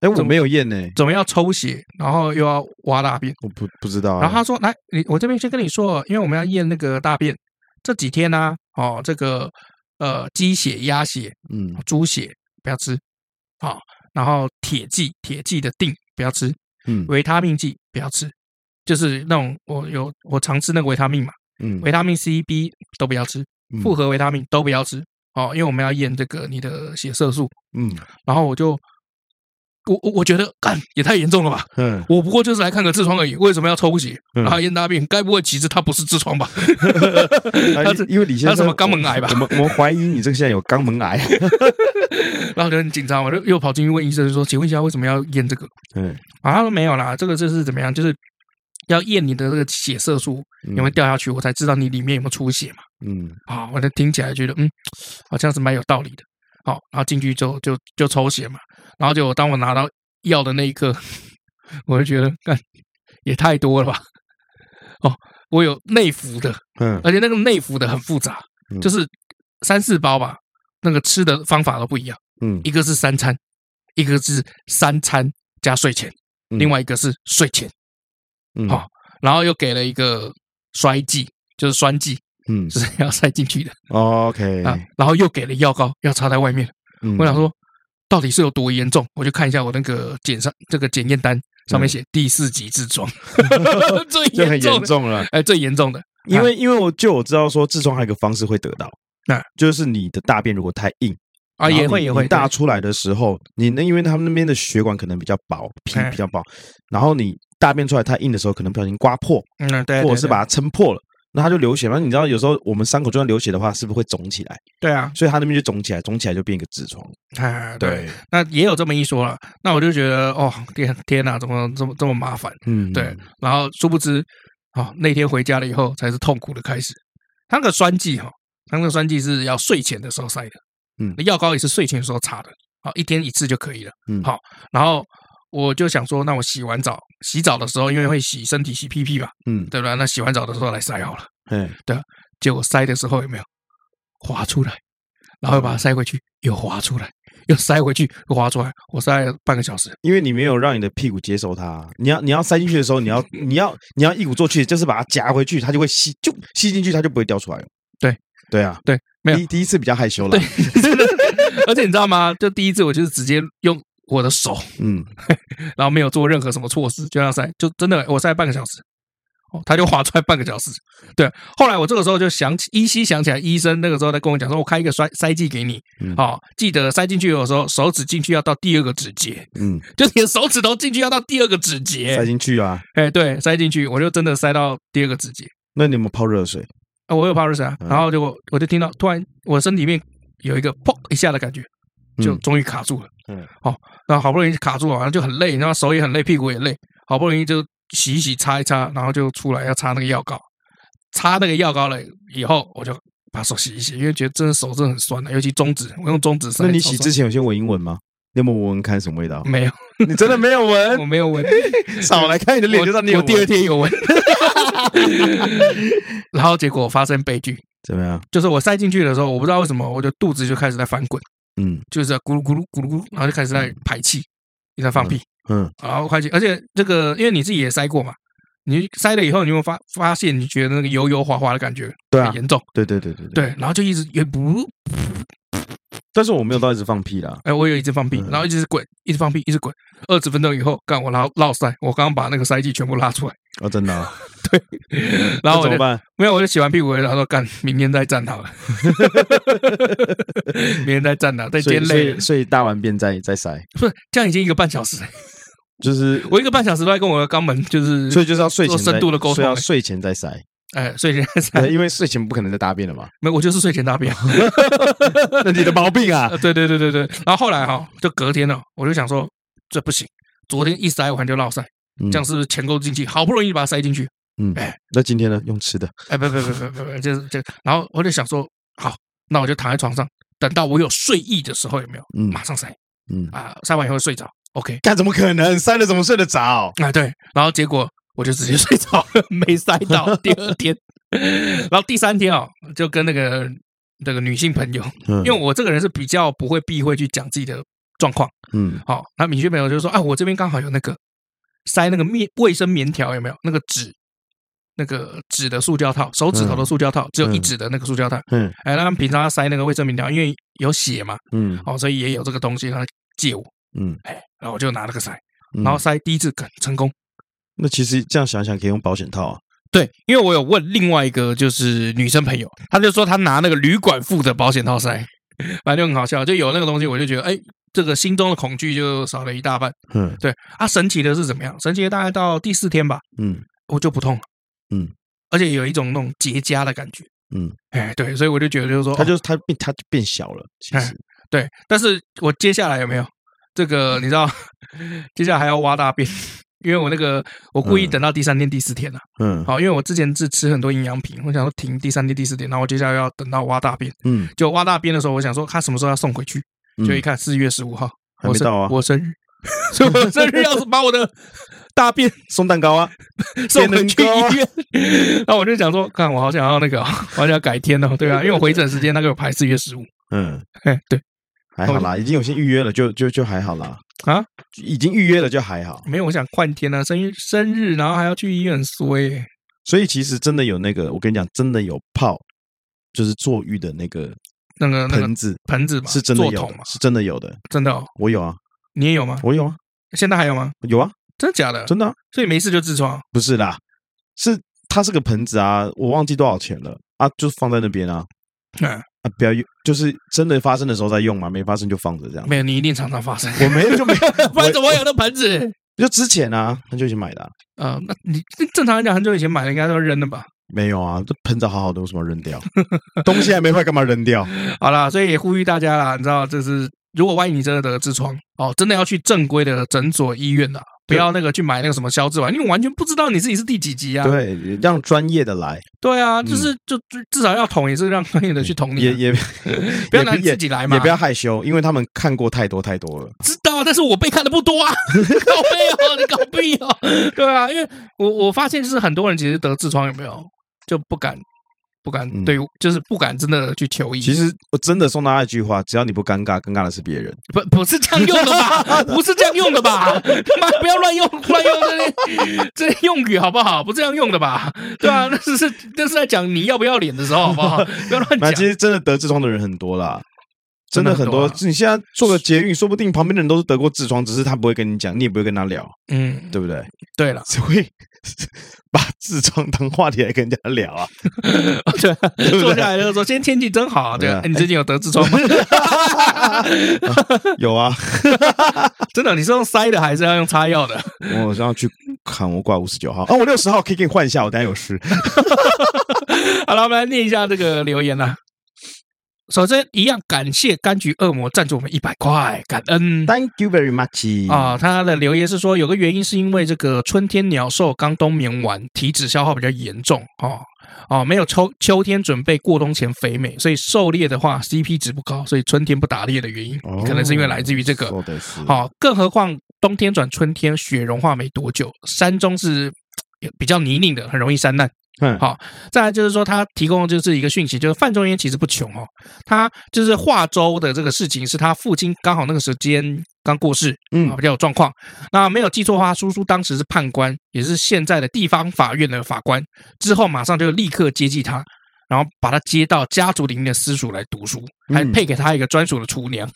[SPEAKER 2] 哎，我没有验呢，
[SPEAKER 1] 怎么要抽血，然后又要挖大便？
[SPEAKER 2] 我不不知道。
[SPEAKER 1] 然后他说：来，你我这边先跟你说，因为我们要验那个大便，这几天呢，哦，这个呃鸡血、鸭血、嗯。猪血不要吃，好，然后铁剂、铁剂的锭不要吃。”嗯，维他命剂不要吃，就是那种我有我常吃那个维他命嘛，嗯，维他命 C、B 都不要吃，复合维他命都不要吃，哦，因为我们要验这个你的血色素，嗯，然后我就我我我觉得干也太严重了吧，嗯，我不过就是来看个痔疮而已，为什么要抽血，然后验大便？该不会其实他不是痔疮吧？
[SPEAKER 2] 他是 因为李先生
[SPEAKER 1] 他什么肛门癌吧？
[SPEAKER 2] 我们我们怀疑你这个现在有肛门癌。
[SPEAKER 1] 然后就很紧张，我就又跑进去问医生说：“请问一下，为什么要验这个？”嗯，啊，他说没有啦，这个就是怎么样，就是要验你的这个血色素有没有掉下去，我才知道你里面有没有出血嘛。嗯，好，我就听起来觉得嗯，好像是蛮有道理的。好，然后进去之后就就抽血嘛，然后就当我拿到药的那一刻，我就觉得干也太多了吧。哦，我有内服的，嗯，而且那个内服的很复杂，就是三四包吧。那个吃的方法都不一样，嗯，一个是三餐，一个是三餐加睡前，另外一个是睡前，嗯，好，然后又给了一个衰剂，就是栓剂，嗯，就是要塞进去的
[SPEAKER 2] ，OK，啊，
[SPEAKER 1] 然后又给了药膏，要插在外面，我想说到底是有多严重，我就看一下我那个检上这个检验单上面写第四级痔疮，最
[SPEAKER 2] 严重了，
[SPEAKER 1] 哎，最严重的，
[SPEAKER 2] 因为因为我就我知道说痔疮还有一个方式会得到。那就是你的大便如果太硬
[SPEAKER 1] 啊，也会也会
[SPEAKER 2] 大出来的时候，你那因为他们那边的血管可能比较薄，皮比较薄，然后你大便出来太硬的时候，可能不小心刮破，嗯，对，或者是把它撑破了，那它就流血嘛。你知道有时候我们伤口就算流血的话，是不是会肿起来？
[SPEAKER 1] 对啊，
[SPEAKER 2] 所以它那边就肿起来，肿起来就变一个痔疮。
[SPEAKER 1] 哎，对，那也有这么一说了。那我就觉得哦，天天哪，怎么这么这么麻烦？嗯，对。然后殊不知，哦，那天回家了以后才是痛苦的开始。它那个栓剂哈。那个栓剂是要睡前的时候塞的，嗯，药膏也是睡前的时候擦的，好，一天一次就可以了，嗯，好，然后我就想说，那我洗完澡，洗澡的时候，因为会洗身体、洗屁屁吧，嗯，对吧？那洗完澡的时候来塞好了，嗯，对，结果塞的时候有没有滑出来？然后又把它塞回去，又滑出来，又塞回去，又滑出来，我塞了半个小时，
[SPEAKER 2] 因为你没有让你的屁股接受它，你要你要塞进去的时候，你要 你要你要一鼓作气，就是把它夹回去，它就会吸，就吸进去，它就不会掉出来了，
[SPEAKER 1] 对。
[SPEAKER 2] 对啊，
[SPEAKER 1] 对，没有
[SPEAKER 2] 第第一次比较害羞了，对，
[SPEAKER 1] 而且你知道吗？就第一次我就是直接用我的手，嗯，然后没有做任何什么措施，就这样塞，就真的我塞半个小时，哦，他就滑出来半个小时。对，后来我这个时候就想起，依稀想起来，医生那个时候在跟我讲说，我开一个塞塞剂给你，好，记得塞进去有时候，手指进去要到第二个指节，嗯，就你的手指头进去要到第二个指节，
[SPEAKER 2] 塞进去啊，
[SPEAKER 1] 哎，对，塞进去，我就真的塞到第二个指节。
[SPEAKER 2] 那你有没有泡热水？
[SPEAKER 1] 啊，我有泡热水啊，然后就我我就听到突然我身体里面有一个砰一下的感觉，就终于卡住了。嗯，好，然后好不容易卡住了，然后就很累，然后手也很累，屁股也累，好不容易就洗一洗，擦一擦，然后就出来要擦那个药膏，擦那个药膏了以后，我就把手洗一洗，因为觉得真的手真的很酸的，尤其中指，我用中指。
[SPEAKER 2] 那你洗之前有先闻一闻吗？你有没有闻闻看什么味道？
[SPEAKER 1] 没有，
[SPEAKER 2] 你真的没有闻？
[SPEAKER 1] 我没有闻，
[SPEAKER 2] 少来看你的脸就知道你有
[SPEAKER 1] 第二天有闻，然后结果发生悲剧。
[SPEAKER 2] 怎么样？
[SPEAKER 1] 就是我塞进去的时候，我不知道为什么，我的肚子就开始在翻滚，
[SPEAKER 2] 嗯，
[SPEAKER 1] 就是在咕噜咕噜咕噜咕噜，然后就开始在排气，你在放屁，
[SPEAKER 2] 嗯，
[SPEAKER 1] 然后排气，而且这个因为你自己也塞过嘛，你塞了以后，你会发发现你觉得那个油油滑滑的感觉，
[SPEAKER 2] 对，
[SPEAKER 1] 很严重，
[SPEAKER 2] 对对对对
[SPEAKER 1] 对，然后就一直也不，
[SPEAKER 2] 但是我没有到一直放屁啦，
[SPEAKER 1] 哎，我有一直放屁，然后一直滚，一直放屁，一直滚，二十分钟以后，干我拉绕塞，我刚刚把那个塞剂全部拉出来，
[SPEAKER 2] 啊，真的。
[SPEAKER 1] 对，然后我
[SPEAKER 2] 怎么办？
[SPEAKER 1] 没有，我就洗完屁股，然后说干，明天再站好了。明天再站了，再接累，
[SPEAKER 2] 所以大完便再再塞。
[SPEAKER 1] 不是这样，已经一个半小时，
[SPEAKER 2] 就是
[SPEAKER 1] 我一个半小时都在跟我的肛门，就是
[SPEAKER 2] 所以就是要睡前
[SPEAKER 1] 深度的沟通，
[SPEAKER 2] 要睡前再塞。
[SPEAKER 1] 哎，睡前再塞，
[SPEAKER 2] 因为睡前不可能再大便了嘛。
[SPEAKER 1] 没，我就是睡前大便。
[SPEAKER 2] 那你的毛病啊？
[SPEAKER 1] 对对对对对。然后后来哈，就隔天了，我就想说这不行，昨天一塞完就落塞，这样是不是钱够进去？好不容易把它塞进去。
[SPEAKER 2] 嗯，哎，那今天呢？用吃的？
[SPEAKER 1] 哎，不不不不不，就是这个。然后我就想说，好，那我就躺在床上，等到我有睡意的时候，有没有？嗯，马上塞。嗯啊，塞完以后睡着。OK，
[SPEAKER 2] 干怎么可能？塞了怎么睡得着？
[SPEAKER 1] 啊，对。然后结果我就直接 睡着了，没塞到。第二天，然后第三天啊，就跟那个那个女性朋友，因为我这个人是比较不会避讳去讲自己的状况。嗯，好，那女性朋友就说，啊，我这边刚好有那个塞那个面卫生棉条，有没有那个纸？那个纸的塑胶套，手指头的塑胶套，只有一指的那个塑胶套。嗯，哎，那他们平常要塞那个卫生棉条，因为有血嘛。嗯，哦，所以也有这个东西，他借我。嗯，哎，然后我就拿了个塞，然后塞第一次很成功。
[SPEAKER 2] 那其实这样想想，可以用保险套啊。
[SPEAKER 1] 对，因为我有问另外一个就是女生朋友，她就说她拿那个旅馆附的保险套塞，反正就很好笑，就有那个东西，我就觉得哎，这个心中的恐惧就少了一大半。嗯，对啊，神奇的是怎么样？神奇的大概到第四天吧。嗯，我就不痛了。嗯，而且有一种那种结痂的感觉，嗯，哎，对，所以我就觉得就是说，
[SPEAKER 2] 它就它变，它就变小了，其实，
[SPEAKER 1] 对。但是我接下来有没有？这个？你知道，接下来还要挖大便，因为我那个我故意等到第三天、第四天了，嗯，好，因为我之前是吃很多营养品，我想说停第三天、第四天，然后我接下来要等到挖大便，嗯，就挖大便的时候，我想说他什么时候要送回去，就一看四月十五号，
[SPEAKER 2] 还没到啊，
[SPEAKER 1] 我生日，所以我生日要是把我的。大便
[SPEAKER 2] 送蛋糕啊，
[SPEAKER 1] 送 回去医院。那我就想说，看我好想要那个，我好想要改天哦，对啊，因为我回诊时间那个有排四月十五。嗯，哎，对，
[SPEAKER 2] 还好啦，已经有些预约了，就就就还好啦。啊，已经预约了就还好。
[SPEAKER 1] 没有，我想换天啊，生日生日，然后还要去医院衰。
[SPEAKER 2] 所以其实真的有那个，我跟你讲，真的有泡，就是坐浴的那个
[SPEAKER 1] 那个
[SPEAKER 2] 盆子
[SPEAKER 1] 盆子嘛，
[SPEAKER 2] 是真的有，是真的有的，
[SPEAKER 1] 真的。
[SPEAKER 2] 我有啊，
[SPEAKER 1] 你也有吗？
[SPEAKER 2] 我有啊，
[SPEAKER 1] 现在还有吗？
[SPEAKER 2] 有啊。
[SPEAKER 1] 真的假的？
[SPEAKER 2] 真的，
[SPEAKER 1] 所以没事就痔疮？
[SPEAKER 2] 不是啦，是它是个盆子啊，我忘记多少钱了啊，就放在那边啊。啊，不要用，就是真的发生的时候再用嘛，没发生就放着这样。
[SPEAKER 1] 没有，你一定常常发生。
[SPEAKER 2] 我没有就没有，
[SPEAKER 1] 不然怎么会有那盆子？
[SPEAKER 2] 就之前啊，很久以前买的。啊，
[SPEAKER 1] 那你正常来讲，很久以前买的应该都扔了吧？
[SPEAKER 2] 没有啊，这盆子好好的，为什么扔掉？东西还没坏，干嘛扔掉？
[SPEAKER 1] 好啦，所以也呼吁大家啦，你知道，就是如果万一你真的得痔疮哦，真的要去正规的诊所、医院的。不要那个去买那个什么消字丸，因为完全不知道你自己是第几级啊。
[SPEAKER 2] 对，让专业的来。
[SPEAKER 1] 对啊，就是就至少要捅，也是让专业的去捅你。
[SPEAKER 2] 也也
[SPEAKER 1] 不要拿你自己来嘛，
[SPEAKER 2] 也不要害羞，因为他们看过太多太多了。
[SPEAKER 1] 知道，但是我被看的不多啊。搞屁哦，你搞屁哦。对啊，因为我我发现就是很多人其实得痔疮有没有就不敢。不敢对，就是不敢真的去求医。
[SPEAKER 2] 其实我真的送他一句话：只要你不尴尬，尴尬的是别人。
[SPEAKER 1] 不，不是这样用的吧？不是这样用的吧？他妈不要乱用乱用这些这些用语好不好？不这样用的吧？对啊，那只是那是在讲你要不要脸的时候，好不好？不要乱讲。
[SPEAKER 2] 其实真的得痔疮的人很多啦，真的很多。你现在做个捷运，说不定旁边的人都是得过痔疮，只是他不会跟你讲，你也不会跟他聊，嗯，对不对？
[SPEAKER 1] 对了，
[SPEAKER 2] 所以。把痔疮当话题来跟人家聊啊？
[SPEAKER 1] 对，坐下来就说：“今天天气真好。”对啊，你最近有得痔疮吗？
[SPEAKER 2] 有啊，
[SPEAKER 1] 真的？你是用塞的还是要用擦药的？
[SPEAKER 2] 我是要去看我挂五十九号，啊，我六十号可以给你换一下，我等下有事。
[SPEAKER 1] 好了，我们来念一下这个留言啦。首先，一样感谢柑橘恶魔赞助我们一百块，感恩
[SPEAKER 2] ，Thank you very much
[SPEAKER 1] 啊。他的留言是说，有个原因是因为这个春天鸟兽刚冬眠完，体脂消耗比较严重哦哦，没有秋秋天准备过冬前肥美，所以狩猎的话 CP 值不高，所以春天不打猎的原因，可能是因为来自于这个。好，更何况冬天转春天，雪融化没多久，山中是比较泥泞的，很容易山难。嗯，好，再来就是说，他提供的就是一个讯息，就是范仲淹其实不穷哦，他就是化州的这个事情，是他父亲刚好那个时间刚过世，嗯，比较有状况。那没有记错的话，叔叔当时是判官，也是现在的地方法院的法官，之后马上就立刻接济他，然后把他接到家族里面的私塾来读书，还配给他一个专属的厨娘，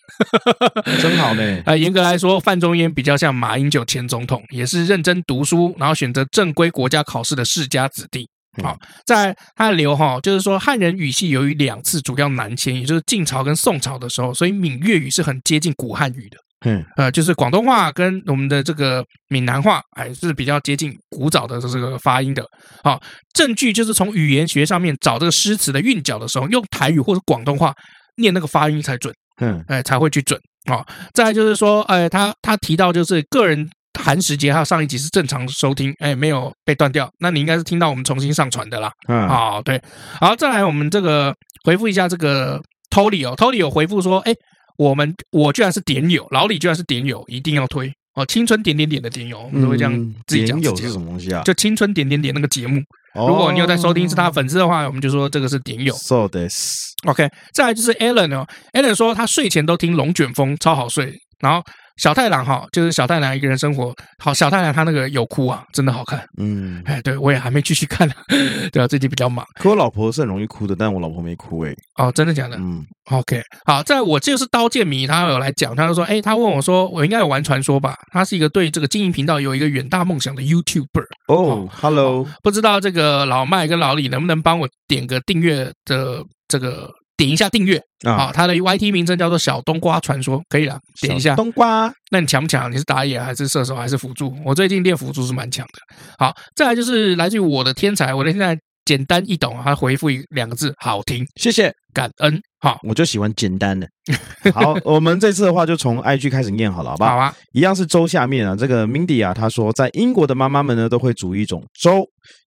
[SPEAKER 2] 真好呢。
[SPEAKER 1] 啊，严格来说，范仲淹比较像马英九前总统，也是认真读书，然后选择正规国家考试的世家子弟。好，在他的留哈，就是说汉人语系由于两次主要南迁，也就是晋朝跟宋朝的时候，所以闽粤语是很接近古汉语的。嗯，呃，就是广东话跟我们的这个闽南话，还是比较接近古早的这个发音的。好，证据就是从语言学上面找这个诗词的韵脚的时候，用台语或者广东话念那个发音才准。嗯，哎，才会去准。好，再来就是说，哎，他他提到就是个人。寒食节还有上一集是正常收听，哎，没有被断掉，那你应该是听到我们重新上传的啦。嗯，好，对，好，再来我们这个回复一下这个 Tolly 哦，Tolly 有回复说，哎，我们我居然是点友，老李居然是点友，一定要推哦，青春点点点的点友，我们都会这样自己讲。
[SPEAKER 2] 点友是什么东西啊？
[SPEAKER 1] 就青春点点点那个节目，如果你有在收听是他的粉丝的话，我们就说这个是点友。
[SPEAKER 2] So this
[SPEAKER 1] OK，再来就是 Alan 哦，Alan 说他睡前都听龙卷风，超好睡，然后。小太郎哈，就是小太郎一个人生活。好，小太郎他那个有哭啊，真的好看。嗯，哎，对我也还没继续看呢，对啊，最近比较忙。
[SPEAKER 2] 可我老婆是很容易哭的，但我老婆没哭哎。
[SPEAKER 1] 哦，真的假的？嗯，OK。好，在我就是刀剑迷，他有来讲，他就说，哎，他问我说，我应该有玩传说吧？他是一个对这个经营频道有一个远大梦想的 YouTuber。
[SPEAKER 2] 哦，Hello，
[SPEAKER 1] 不知道这个老麦跟老李能不能帮我点个订阅的这个。点一下订阅啊！他的 YT 名称叫做小冬瓜传说，可以了，点一下。
[SPEAKER 2] 冬瓜，
[SPEAKER 1] 那你强不强？你是打野还是射手还是辅助？我最近练辅助是蛮强的。好，再来就是来自于我的天才，我的天才简单易懂，他回复一两个字：好听。
[SPEAKER 2] 谢谢，
[SPEAKER 1] 感恩。好，
[SPEAKER 2] 我就喜欢简单的。好，我们这次的话就从 IG 开始念好了，好不好？
[SPEAKER 1] 好啊，
[SPEAKER 2] 一样是粥下面啊。这个 Mindy 啊，他说在英国的妈妈们呢都会煮一种粥，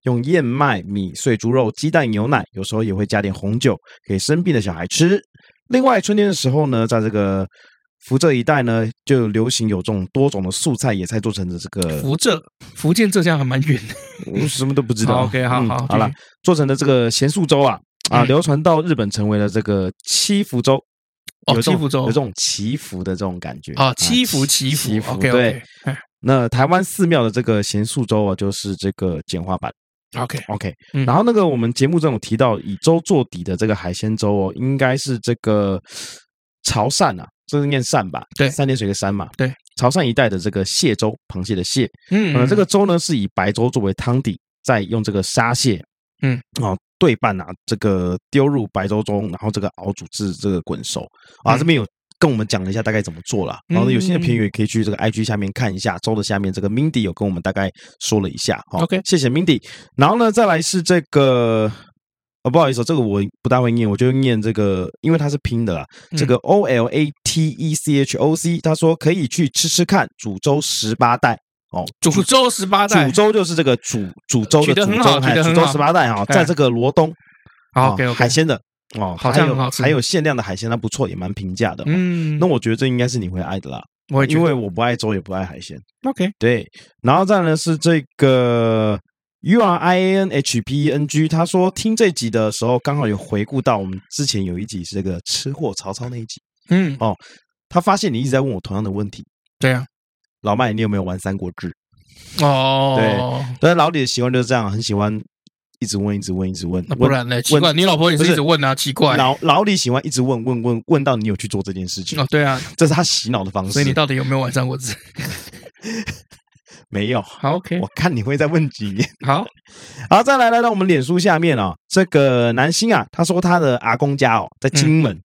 [SPEAKER 2] 用燕麦、米、碎猪肉、鸡蛋、牛奶，有时候也会加点红酒给生病的小孩吃。另外，春天的时候呢，在这个福浙一带呢，就流行有这种多种的素菜野菜做成的这个
[SPEAKER 1] 福浙、福建、浙江还蛮远的，
[SPEAKER 2] 我什么都不知道。
[SPEAKER 1] OK，好好
[SPEAKER 2] 好了，做成的这个咸素粥啊。啊，流传到日本成为了这个七福粥
[SPEAKER 1] 有，祈福粥
[SPEAKER 2] 有这种祈福的这种感觉
[SPEAKER 1] 啊，祈福祈福，OK 对。
[SPEAKER 2] 那台湾寺庙的这个咸素粥啊，就是这个简化版
[SPEAKER 1] ，OK
[SPEAKER 2] OK。然后那个我们节目中有提到以粥做底的这个海鲜粥哦，应该是这个潮汕啊，这是念汕吧？
[SPEAKER 1] 对，
[SPEAKER 2] 三点水的山嘛，
[SPEAKER 1] 对，
[SPEAKER 2] 潮汕一带的这个蟹粥，螃蟹的蟹，嗯，这个粥呢是以白粥作为汤底，再用这个沙蟹。嗯，哦，对半啊，这个丢入白粥中，然后这个熬煮至这个滚熟啊。这边有跟我们讲了一下大概怎么做了，然后有兴趣的朋友也可以去这个 IG 下面看一下，粥的下面这个 Mindy 有跟我们大概说了一下。
[SPEAKER 1] OK，
[SPEAKER 2] 谢谢 Mindy。然后呢，再来是这个，哦，不好意思，这个我不大会念，我就念这个，因为它是拼的啦。这个 O L A T E C H O C，他说可以去吃吃看，煮粥十八代。哦，
[SPEAKER 1] 煮粥十八代，
[SPEAKER 2] 煮粥就是这个煮煮粥的煮粥，煮粥十八代哈，在这个罗东，
[SPEAKER 1] 好，
[SPEAKER 2] 海鲜的哦，好像还有限量的海鲜，那不错，也蛮平价的。嗯，那我觉得这应该是你会爱的啦，我因为我不爱粥，也不爱海鲜。
[SPEAKER 1] OK，
[SPEAKER 2] 对，然后再呢是这个 U R I A N H P E N G，他说听这集的时候刚好有回顾到我们之前有一集是这个吃货曹操那一集，嗯，哦，他发现你一直在问我同样的问题，
[SPEAKER 1] 对啊。
[SPEAKER 2] 老麦，你有没有玩《三国志》？
[SPEAKER 1] 哦，
[SPEAKER 2] 对，但是老李的习惯就是这样，很喜欢一直问，一直问，一直问。
[SPEAKER 1] 那不然呢？奇怪，你老婆也是一直问啊？奇怪，
[SPEAKER 2] 老老李喜欢一直问问问问到你有去做这件事情。
[SPEAKER 1] 哦，对啊，
[SPEAKER 2] 这是他洗脑的方式。
[SPEAKER 1] 所以你到底有没有玩《三国志》？
[SPEAKER 2] 没有。
[SPEAKER 1] 好，OK。
[SPEAKER 2] 我看你会再问几年。
[SPEAKER 1] 好，
[SPEAKER 2] 好，再来来到我们脸书下面啊，这个南星啊，他说他的阿公家哦在金门。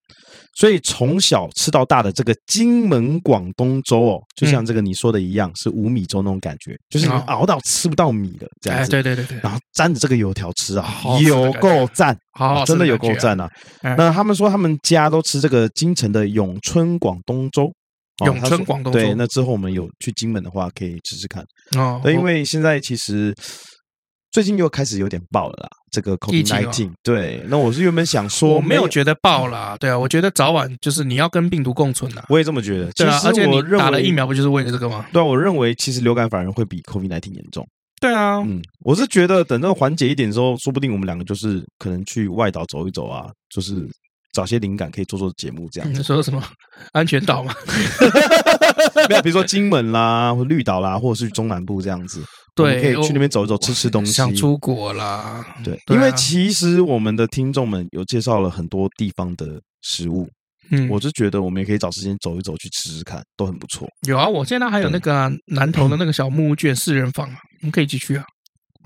[SPEAKER 2] 所以从小吃到大的这个金门广东粥哦，就像这个你说的一样，是无米粥那种感觉，就是熬到吃不到米的这样子。
[SPEAKER 1] 对对对对。
[SPEAKER 2] 然后沾着这个油条吃啊，有够赞，好，真的有够赞啊！那他们说他们家都吃这个京城的永春广东粥。
[SPEAKER 1] 永春广东粥。
[SPEAKER 2] 对，那之后我们有去金门的话，可以试试看。哦。对，因为现在其实。最近又开始有点爆了啦，这个 COVID-19。对，那我是原本想说，
[SPEAKER 1] 我没有觉得爆啦，对啊，我觉得早晚就是你要跟病毒共存的。
[SPEAKER 2] 我也这么觉得，
[SPEAKER 1] 对啊，而且你打了疫苗不就是为了这个吗？
[SPEAKER 2] 对啊，我认为其实流感反而会比 COVID-19 严重。
[SPEAKER 1] 对啊，
[SPEAKER 2] 嗯，我是觉得等这个缓解一点之后，说不定我们两个就是可能去外岛走一走啊，就是找些灵感可以做做节目这样。
[SPEAKER 1] 你说什么 安全岛吗？
[SPEAKER 2] 没有，比如说金门啦，或绿岛啦，或者是中南部这样子。对，可以去那边走一走，吃吃东西。
[SPEAKER 1] 想出国啦，
[SPEAKER 2] 对，因为其实我们的听众们有介绍了很多地方的食物，嗯，我是觉得我们也可以找时间走一走，去吃吃看，都很不错。
[SPEAKER 1] 有啊，我现在还有那个南投的那个小木屋卷四人房啊，我们可以一起去啊。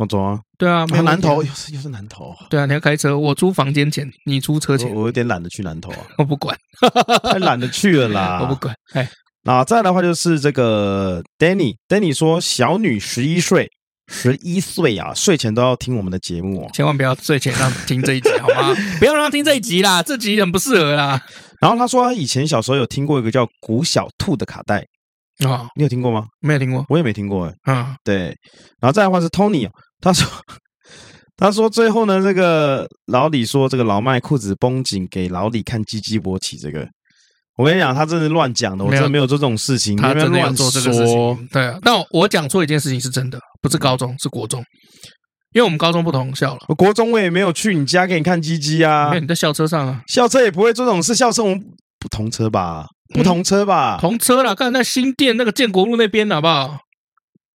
[SPEAKER 2] 我走啊。
[SPEAKER 1] 对啊，
[SPEAKER 2] 南投又是又是南投。
[SPEAKER 1] 对啊，你要开车，我租房间钱，你出车钱。
[SPEAKER 2] 我有点懒得去南投啊，
[SPEAKER 1] 我不管，
[SPEAKER 2] 太懒得去了啦，
[SPEAKER 1] 我不管。哎。
[SPEAKER 2] 那再来的话就是这个 Danny，Danny 说小女十一岁，十一岁啊，睡前都要听我们的节目哦，
[SPEAKER 1] 千万不要睡前让听这一集好吗？不要让他听这一集啦，这集很不适合啦。
[SPEAKER 2] 然后他说他以前小时候有听过一个叫古小兔的卡带啊，你有听过吗？
[SPEAKER 1] 没有听过，
[SPEAKER 2] 我也没听过哎。嗯，对。然后再来的话是 Tony，他说 他说最后呢，这个老李说这个老麦裤子绷紧，给老李看鸡鸡勃起这个。我跟你讲，他真是乱讲的，我真的没有做这种事情。
[SPEAKER 1] 他真的要做这个事情，对啊。但我讲错一件事情是真的，不是高中，是国中，因为我们高中不同校了。
[SPEAKER 2] 我国中我也没有去你家给你看鸡鸡啊。
[SPEAKER 1] 没有，你在校车上啊。
[SPEAKER 2] 校车也不会做这种事，校车我们不同车吧？不同车吧？
[SPEAKER 1] 同车了，刚才在新店那个建国路那边，好不好？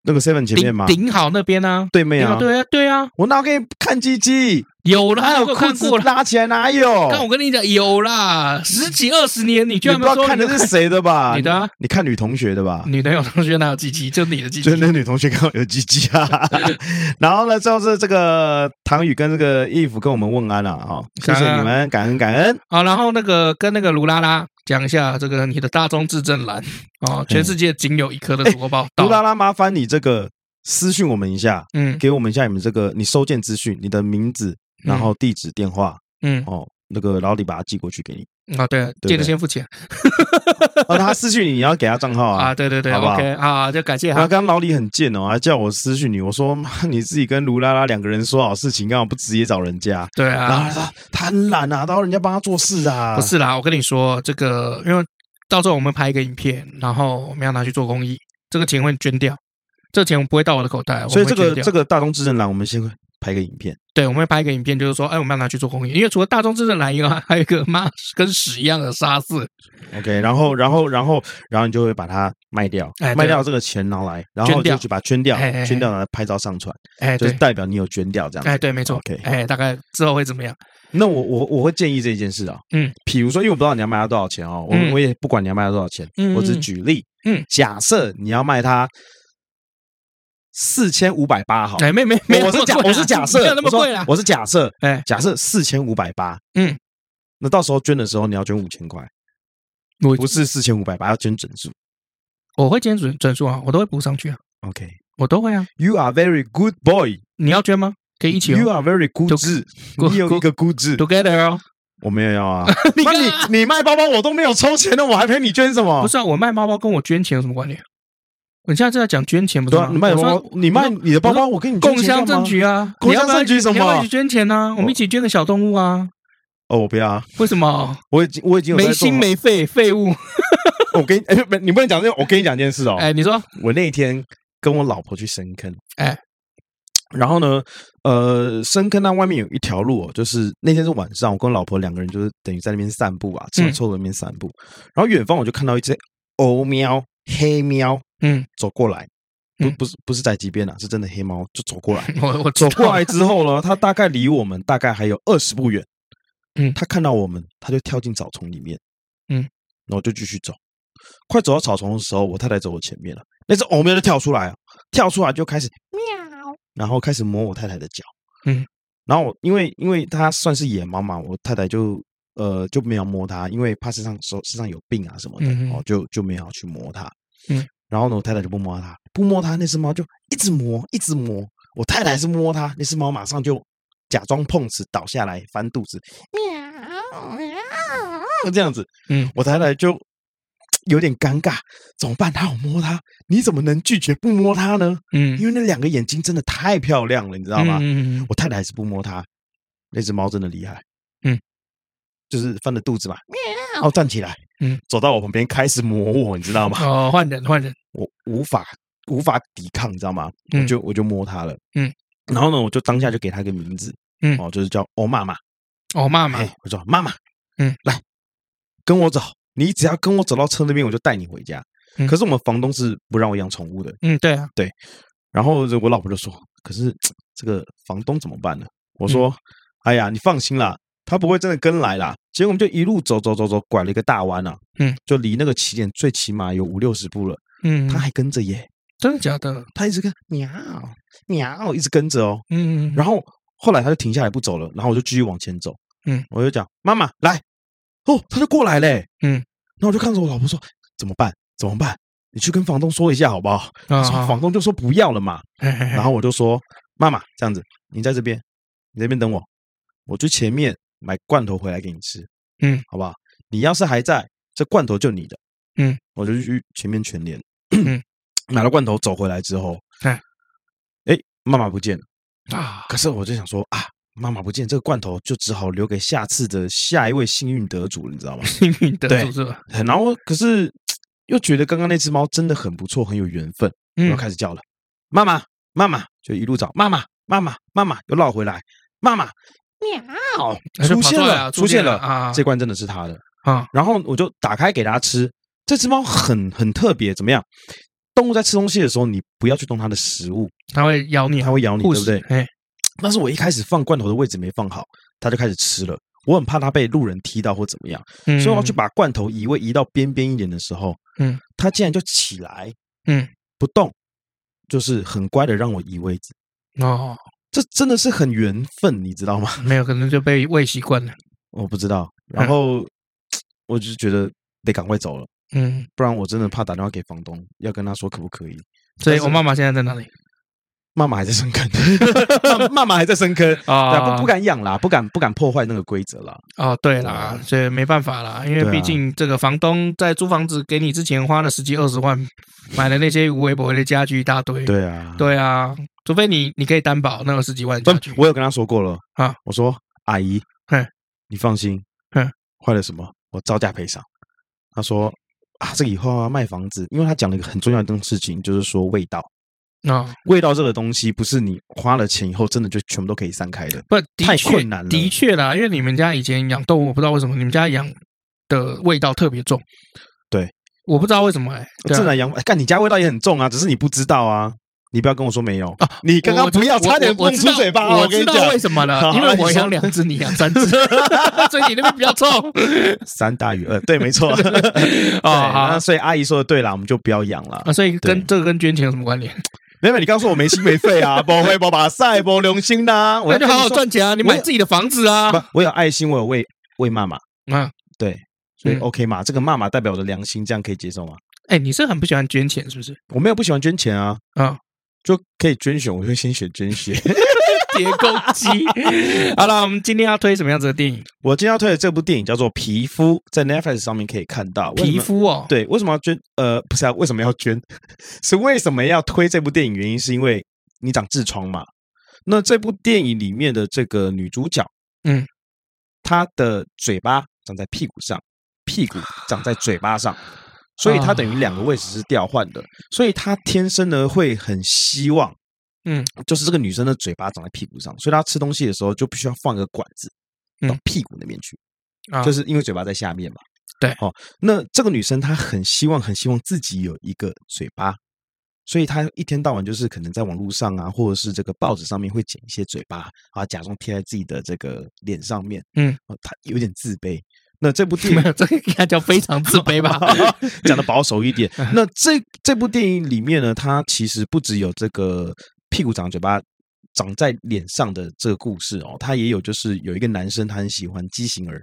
[SPEAKER 2] 那个 seven 前面吗？
[SPEAKER 1] 顶好那边啊，
[SPEAKER 2] 对面啊，
[SPEAKER 1] 对啊，对啊，
[SPEAKER 2] 我哪给你看鸡鸡？
[SPEAKER 1] 有啦，
[SPEAKER 2] 还有裤子拉起来哪有？
[SPEAKER 1] 但我跟你讲，有啦，十几二十年，你居然
[SPEAKER 2] 不知道看的是谁的吧？
[SPEAKER 1] 你的，
[SPEAKER 2] 你看女同学的吧？
[SPEAKER 1] 女的有同学哪有鸡鸡？就你的鸡鸡，
[SPEAKER 2] 就那女同学刚好有鸡鸡啊。然后呢，最后是这个唐宇跟这个 Eve 跟我们问安了啊，谢谢你们，感恩感恩。
[SPEAKER 1] 好，然后那个跟那个卢拉拉讲一下，这个你的大中至正蓝啊，全世界仅有一颗的祖国包，
[SPEAKER 2] 杜拉拉，麻烦你这个。私讯我们一下，嗯，给我们一下你们这个你收件资讯，你的名字，然后地址、电话，嗯，哦，那个老李把它寄过去给你
[SPEAKER 1] 啊，对，记得先付钱。
[SPEAKER 2] 哦，他私讯你，你要给他账号啊，
[SPEAKER 1] 啊，对对对，好不好？OK，啊，就感谢他。
[SPEAKER 2] 刚刚老李很贱哦，还叫我私讯你，我说，你自己跟卢拉拉两个人说好事情，干嘛不直接找人家？
[SPEAKER 1] 对啊，
[SPEAKER 2] 然后他说他很懒啊，到人家帮他做事啊。
[SPEAKER 1] 不是啦，我跟你说这个，因为到时候我们拍一个影片，然后我们要拿去做公益，这个钱会捐掉。这钱不会到我的口袋，
[SPEAKER 2] 所以这个这个大东至正郎，我们先拍个影片。
[SPEAKER 1] 对，我们会拍一个影片，就是说，哎，我们要拿去做公益，因为除了大众真正蓝以外，还有一个妈跟屎一样的沙士。
[SPEAKER 2] OK，然后然后然后然后你就会把它卖掉，卖掉这个钱拿来，然后就去把它捐掉，捐掉拿来拍照上传，哎，就是代表你有捐掉这样。
[SPEAKER 1] 哎，对，没错。OK，哎，大概之后会怎么样？
[SPEAKER 2] 那我我我会建议这件事啊，嗯，比如说，因为我不知道你要卖它多少钱哦，我我也不管你要卖它多少钱，我只举例，嗯，假设你要卖它。四千五百八，好，
[SPEAKER 1] 哎，没没没，
[SPEAKER 2] 我是假，我是假设，
[SPEAKER 1] 没有那么贵啦，
[SPEAKER 2] 我是假设，哎，假设四千五百八，嗯，那到时候捐的时候你要捐五千块，我不是四千五百八，要捐整数，
[SPEAKER 1] 我会捐整整数啊，我都会补上去啊
[SPEAKER 2] ，OK，
[SPEAKER 1] 我都会啊
[SPEAKER 2] ，You are very good boy，
[SPEAKER 1] 你要捐吗？可以一起
[SPEAKER 2] ，You are very good，你有一个 good
[SPEAKER 1] together 哦，
[SPEAKER 2] 我没有要啊，那你你卖包包我都没有抽钱的，我还陪你捐什么？
[SPEAKER 1] 不是啊，我卖包包跟我捐钱有什么关联？你现在正在讲捐钱，不是吗？
[SPEAKER 2] 你卖包包，你卖你的包包，我跟你
[SPEAKER 1] 共襄盛举啊！
[SPEAKER 2] 共襄盛举什
[SPEAKER 1] 么？捐钱呢？我们一起捐个小动物啊！
[SPEAKER 2] 哦，我不要啊！
[SPEAKER 1] 为什么？
[SPEAKER 2] 我已经我已经
[SPEAKER 1] 没心没肺废物。
[SPEAKER 2] 我跟你哎，不，你不能讲这个。我跟你讲一件事哦。
[SPEAKER 1] 哎，你说
[SPEAKER 2] 我那天跟我老婆去深坑，哎，然后呢，呃，深坑那外面有一条路哦，就是那天是晚上，我跟我老婆两个人就是等于在那边散步啊，在臭的那边散步，然后远方我就看到一只欧喵、黑喵，嗯，走过来。不不是不是在街边啊，是真的黑猫就走过来。我我走过来之后呢，它大概离我们大概还有二十步远。嗯，它看到我们，它就跳进草丛里面。嗯，然后就继续走。快走到草丛的时候，我太太走我前面了。那只欧喵就跳出来啊，跳出来就开始喵，然后开始摸我太太的脚。嗯，然后我因为因为它算是野猫嘛，我太太就呃就没有摸它，因为怕身上手身上有病啊什么的
[SPEAKER 1] 嗯嗯
[SPEAKER 2] 哦，就就没有去摸它。
[SPEAKER 1] 嗯，
[SPEAKER 2] 然后呢，我太太就不摸它，不摸它，那只猫就一直摸，一直摸。我太太是摸它，那只猫马上就假装碰瓷倒下来翻肚子，喵喵，这样子。
[SPEAKER 1] 嗯，
[SPEAKER 2] 我太太就有点尴尬，怎么办？她有摸它，你怎么能拒绝不摸它呢？
[SPEAKER 1] 嗯，
[SPEAKER 2] 因为那两个眼睛真的太漂亮了，你知道吗？
[SPEAKER 1] 嗯嗯
[SPEAKER 2] 我太太还是不摸它，那只猫真的厉害。
[SPEAKER 1] 嗯，
[SPEAKER 2] 就是翻着肚子嘛，然后站起来，
[SPEAKER 1] 嗯，
[SPEAKER 2] 走到我旁边开始摸我，你知道吗？
[SPEAKER 1] 哦，换人换人，
[SPEAKER 2] 我无法无法抵抗，你知道吗？
[SPEAKER 1] 嗯。
[SPEAKER 2] 我就我就摸他了，
[SPEAKER 1] 嗯，
[SPEAKER 2] 然后呢，我就当下就给他一个名字，
[SPEAKER 1] 嗯。
[SPEAKER 2] 哦，就是叫欧妈妈，
[SPEAKER 1] 哦，妈妈
[SPEAKER 2] 哎，，我说妈妈，
[SPEAKER 1] 嗯，
[SPEAKER 2] 来跟我走，你只要跟我走到车那边，我就带你回家。
[SPEAKER 1] 嗯。
[SPEAKER 2] 可是我们房东是不让我养宠物的，
[SPEAKER 1] 嗯，对啊，对
[SPEAKER 2] 然后我老婆就说：“可是这个房东怎么办呢？”我说：“
[SPEAKER 1] 嗯
[SPEAKER 2] 哎呀，你放心啦，他不会真的跟来啦。”结果我们就一路走走走走，拐了一个大弯啊，
[SPEAKER 1] 嗯，
[SPEAKER 2] 就离那个起点最起码有五六十步了，
[SPEAKER 1] 嗯，
[SPEAKER 2] 他还跟着耶，
[SPEAKER 1] 真的假的？
[SPEAKER 2] 他一直跟喵喵一直跟着哦。
[SPEAKER 1] 嗯，
[SPEAKER 2] 然后后来他就停下来不走了，然后我就继续往前走，
[SPEAKER 1] 嗯，
[SPEAKER 2] 我就讲妈妈来，哦，他就过来嘞，
[SPEAKER 1] 嗯，
[SPEAKER 2] 然后我就看着我老婆说：“怎么办？怎么办？你去跟房东说一下好不好？”
[SPEAKER 1] 啊
[SPEAKER 2] 房东就说不要了嘛。然
[SPEAKER 1] 然
[SPEAKER 2] 后我就说：“妈妈，这样子，你在这边，你在这边等我，我去前面买罐头回来给你吃，
[SPEAKER 1] 嗯，
[SPEAKER 2] 好不好？你要是还在，这罐头就你的，
[SPEAKER 1] 嗯，
[SPEAKER 2] 我就去前面全联，
[SPEAKER 1] 嗯，
[SPEAKER 2] 买了罐头走回来之后，
[SPEAKER 1] 哎，
[SPEAKER 2] 哎，妈妈不见了，
[SPEAKER 1] 啊，
[SPEAKER 2] 可是我就想说啊，妈妈不见，这个罐头就只好留给下次的下一位幸运得主，你知道吗？
[SPEAKER 1] 幸运得主是吧？
[SPEAKER 2] 然后可是又觉得刚刚那只猫真的很不错，很有缘分，又开始叫了，妈妈，妈妈，就一路找妈妈，妈妈，妈妈，又绕回来，妈妈，喵，出
[SPEAKER 1] 现了
[SPEAKER 2] 了，出现了
[SPEAKER 1] 啊
[SPEAKER 2] 这罐真的是它的。
[SPEAKER 1] 啊，
[SPEAKER 2] 然后我就打开给它吃。这只猫很很特别，怎么样？动物在吃东西的时候，你不要去动它的食物，
[SPEAKER 1] 它会咬你，
[SPEAKER 2] 它会咬你，对不对？
[SPEAKER 1] 哎，
[SPEAKER 2] 但是我一开始放罐头的位置没放好，它就开始吃了。我很怕它被路人踢到或怎么样，
[SPEAKER 1] 嗯
[SPEAKER 2] 所以我要去把罐头移位移到边边一点的时候，
[SPEAKER 1] 嗯，
[SPEAKER 2] 它竟然就起来，
[SPEAKER 1] 嗯，
[SPEAKER 2] 不动，就是很乖的让我移位置。
[SPEAKER 1] 哦，
[SPEAKER 2] 这真的是很缘分，你知道吗？
[SPEAKER 1] 没有，可能就被喂习惯了。
[SPEAKER 2] 我不知道，然后、我就觉得得赶快走了。
[SPEAKER 1] 嗯，
[SPEAKER 2] 不然我真的怕打电话给房东，要跟他说可不可以。
[SPEAKER 1] 所以我妈妈现在在哪里？
[SPEAKER 2] 妈妈还在深坑，妈妈妈还在深坑
[SPEAKER 1] 啊
[SPEAKER 2] 不不敢养啦，不敢不敢破坏那个规则啦。
[SPEAKER 1] 哦，对啦，所以没办法啦，因
[SPEAKER 2] 为
[SPEAKER 1] 毕竟这个房东在租房子给你之前花了十几二十万，买了那些无微不微的家具一大堆。
[SPEAKER 2] 对啊，
[SPEAKER 1] 对啊，除非你你可以担保那个十几万。
[SPEAKER 2] 我有跟他说过了
[SPEAKER 1] 啊，
[SPEAKER 2] 我说阿姨
[SPEAKER 1] 哼，
[SPEAKER 2] 你放心，
[SPEAKER 1] 哼
[SPEAKER 2] 坏了什么我照价赔偿。他说啊，这个以后要卖房子，因为他讲了一个很重要的事情，就是说味道。
[SPEAKER 1] 啊，
[SPEAKER 2] 味道这个东西不是你花了钱以后真的就全部都可以散开的。
[SPEAKER 1] 不，的
[SPEAKER 2] 太
[SPEAKER 1] 确
[SPEAKER 2] 困难了
[SPEAKER 1] 的确啦，因为你们家以前养动物，我不知道为什么你们家养的味道特别重。
[SPEAKER 2] 对，
[SPEAKER 1] 我不知道为什么哎，对啊
[SPEAKER 2] 自然养，哎干你家味道也很重啊，只是你不知道啊。你不要跟我说没有
[SPEAKER 1] 啊
[SPEAKER 2] 你刚
[SPEAKER 1] 刚
[SPEAKER 2] 不要差点蹦出嘴巴哦，
[SPEAKER 1] 我
[SPEAKER 2] 我跟你讲
[SPEAKER 1] 知道为，什么了，因为我养两只，你养三只，所以你那边比较重。
[SPEAKER 2] 三大于二，对，没错。
[SPEAKER 1] 哦，
[SPEAKER 2] 哦，
[SPEAKER 1] 好
[SPEAKER 2] 那所以阿姨说的对啦，我们就不要养了。
[SPEAKER 1] 啊，所以跟
[SPEAKER 2] 对
[SPEAKER 1] 这个跟捐钱有什么关联？
[SPEAKER 2] 没有，你刚刚说我没心没肺啊，不会不把赛不良心呐，我
[SPEAKER 1] 那就好好赚钱啊！你买自己的房子啊！
[SPEAKER 2] 我有爱心，我有为为妈妈，
[SPEAKER 1] 啊，
[SPEAKER 2] 对，所以
[SPEAKER 1] 嗯
[SPEAKER 2] OK 嘛，这个妈妈代表我的良心，这样可以接受吗？
[SPEAKER 1] 哎，你是很不喜欢捐钱是不是？
[SPEAKER 2] 我没有不喜欢捐钱啊，
[SPEAKER 1] 啊，
[SPEAKER 2] 就可以捐血，我就先选捐血。
[SPEAKER 1] 叠公鸡。好了，我们今天要推什么样子的电影？
[SPEAKER 2] 我今天要推的这部电影叫做《皮肤》，在 Netflix 上面可以看到。
[SPEAKER 1] 皮肤哦，
[SPEAKER 2] 对，为什么要捐？呃，不是啊，为什么要捐？是为什么要推这部电影？原因是因为你长痔疮嘛。那这部电影里面的这个女主角，
[SPEAKER 1] 嗯，
[SPEAKER 2] 她的嘴巴长在屁股上，屁股长在嘴巴上，所以她等于两个位置是调换的。所以她天生呢会很希望，
[SPEAKER 1] 嗯，
[SPEAKER 2] 就是这个女生的嘴巴长在屁股上，所以她吃东西的时候就必须要放一个管子到
[SPEAKER 1] 嗯
[SPEAKER 2] 屁股那边去。
[SPEAKER 1] 啊
[SPEAKER 2] 就是因为嘴巴在下面嘛。
[SPEAKER 1] 对
[SPEAKER 2] 哦，那这个女生她很希望，很希望自己有一个嘴巴，所以她一天到晚就是可能在网络上啊，或者是这个报纸上面会剪一些嘴巴啊，假装贴在自己的这个脸上面。
[SPEAKER 1] 嗯
[SPEAKER 2] 哦，她有点自卑。那这部电影，
[SPEAKER 1] 这个应该叫非常自卑吧？
[SPEAKER 2] 讲的保守一点。那这这部电影里面呢，它其实不只有这个屁股长嘴巴长在脸上的这个故事哦，它也有就是有一个男生他很喜欢畸形儿。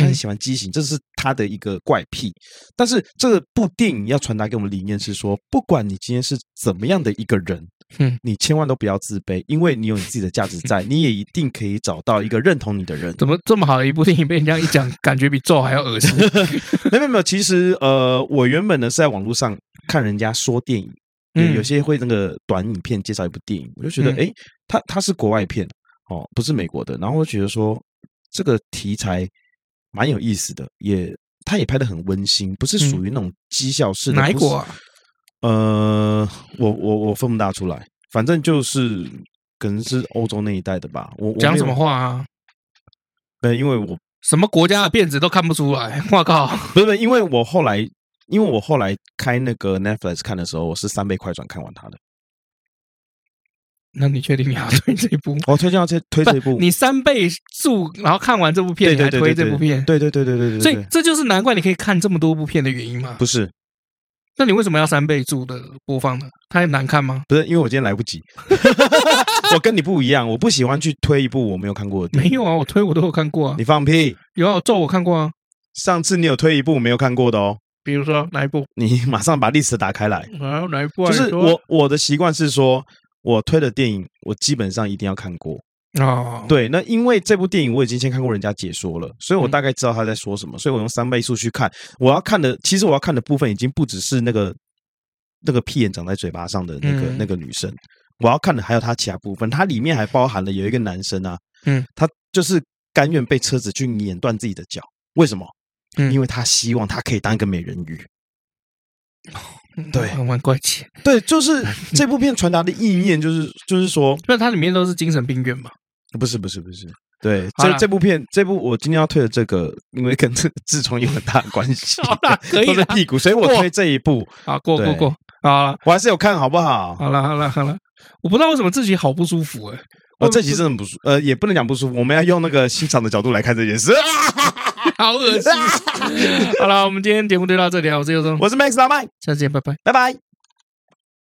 [SPEAKER 2] 他很喜欢畸形，这是他的一个怪癖。但是这部电影要传达给我们的理念是说，不管你今天是怎么样的一个人，嗯，你千万都不要自卑，因为你有你自己的价值在，你也一定可以找到一个认同你的人。
[SPEAKER 1] 怎么这么好的一部电影被人家一讲，感觉比咒还要恶心？
[SPEAKER 2] 没有没有，其实呃，我原本呢是在网络上看人家说电影，嗯，有些会那个短影片介绍一部电影，我就觉得，哎，它它是国外片哦，不是美国的，然后我觉得说这个题材。蛮有意思的，也他也拍的很温馨，不是属于那种讥笑式的。
[SPEAKER 1] 哪一国啊？
[SPEAKER 2] 呃，我我我分不大出来，反正就是可能是欧洲那一带的吧。我
[SPEAKER 1] 讲什么话啊？
[SPEAKER 2] 对，因为我
[SPEAKER 1] 什么国家的辫子都看不出来。我靠！
[SPEAKER 2] 不是不是，因为我后来，因为我后来开那个 Netflix 看的时候，我是三倍快转看完它的。
[SPEAKER 1] 那你确定你要 推这一部？
[SPEAKER 2] 我推荐要推推这一部。
[SPEAKER 1] 你三倍速，然后看完这部片，你还推这部片？
[SPEAKER 2] 对对对对对对。
[SPEAKER 1] 所以这就是难怪你可以看这么多部片的原因吗？
[SPEAKER 2] 不是。
[SPEAKER 1] 那你为什么要三倍速的播放呢？太难看吗？
[SPEAKER 2] 不是，因为我今天来不及。我跟你不一样，我不喜欢去推一部我没有看过的。
[SPEAKER 1] 没有啊，我推我都有看过啊。
[SPEAKER 2] 你放屁！
[SPEAKER 1] 有啊，咒我看过啊。
[SPEAKER 2] 上次你有推一部没有看过的哦。
[SPEAKER 1] 比如说哪一部？
[SPEAKER 2] 你马上把历史打开来。
[SPEAKER 1] 啊，哪一部？
[SPEAKER 2] 就是我我的习惯是说。我推的电影，我基本上一定要看过
[SPEAKER 1] 哦。
[SPEAKER 2] 对，那因为这部电影我已经先看过人家解说了，所以我大概知道他在说什么，所以我用三倍速去看。我要看的，其实我要看的部分已经不只是那个那个屁眼长在嘴巴上的那个那个女生，我要看的还有他其他部分。它里面还包含了有一个男生啊，嗯，他就是甘愿被车子去碾断自己的脚，为什么？嗯，因为他希望他可以当一个美人鱼。对，
[SPEAKER 1] 蛮怪奇。
[SPEAKER 2] 对，就是这部片传达的意念，就是就是说，
[SPEAKER 1] 那它里面都是精神病院嘛？
[SPEAKER 2] 不是，不是，不是。对，这这部片，这部我今天要推的这个，因为跟这个痔疮有很大的关系，
[SPEAKER 1] 可以
[SPEAKER 2] 都是屁股，所以我推这一部。
[SPEAKER 1] 啊，过过过，好，
[SPEAKER 2] 我还是有看好不好？
[SPEAKER 1] 好了，好了，好了，我不知道为什么自己好不舒服哎。
[SPEAKER 2] 哦，这集真的不舒，呃，也不能讲不舒服，我们要用那个欣赏的角度来看这件事。
[SPEAKER 1] 好恶心！好了，我们今天节目就到这里啊，我是尤忠，
[SPEAKER 2] 我是 Max 老麦，
[SPEAKER 1] 下次见，拜拜，
[SPEAKER 2] 拜拜。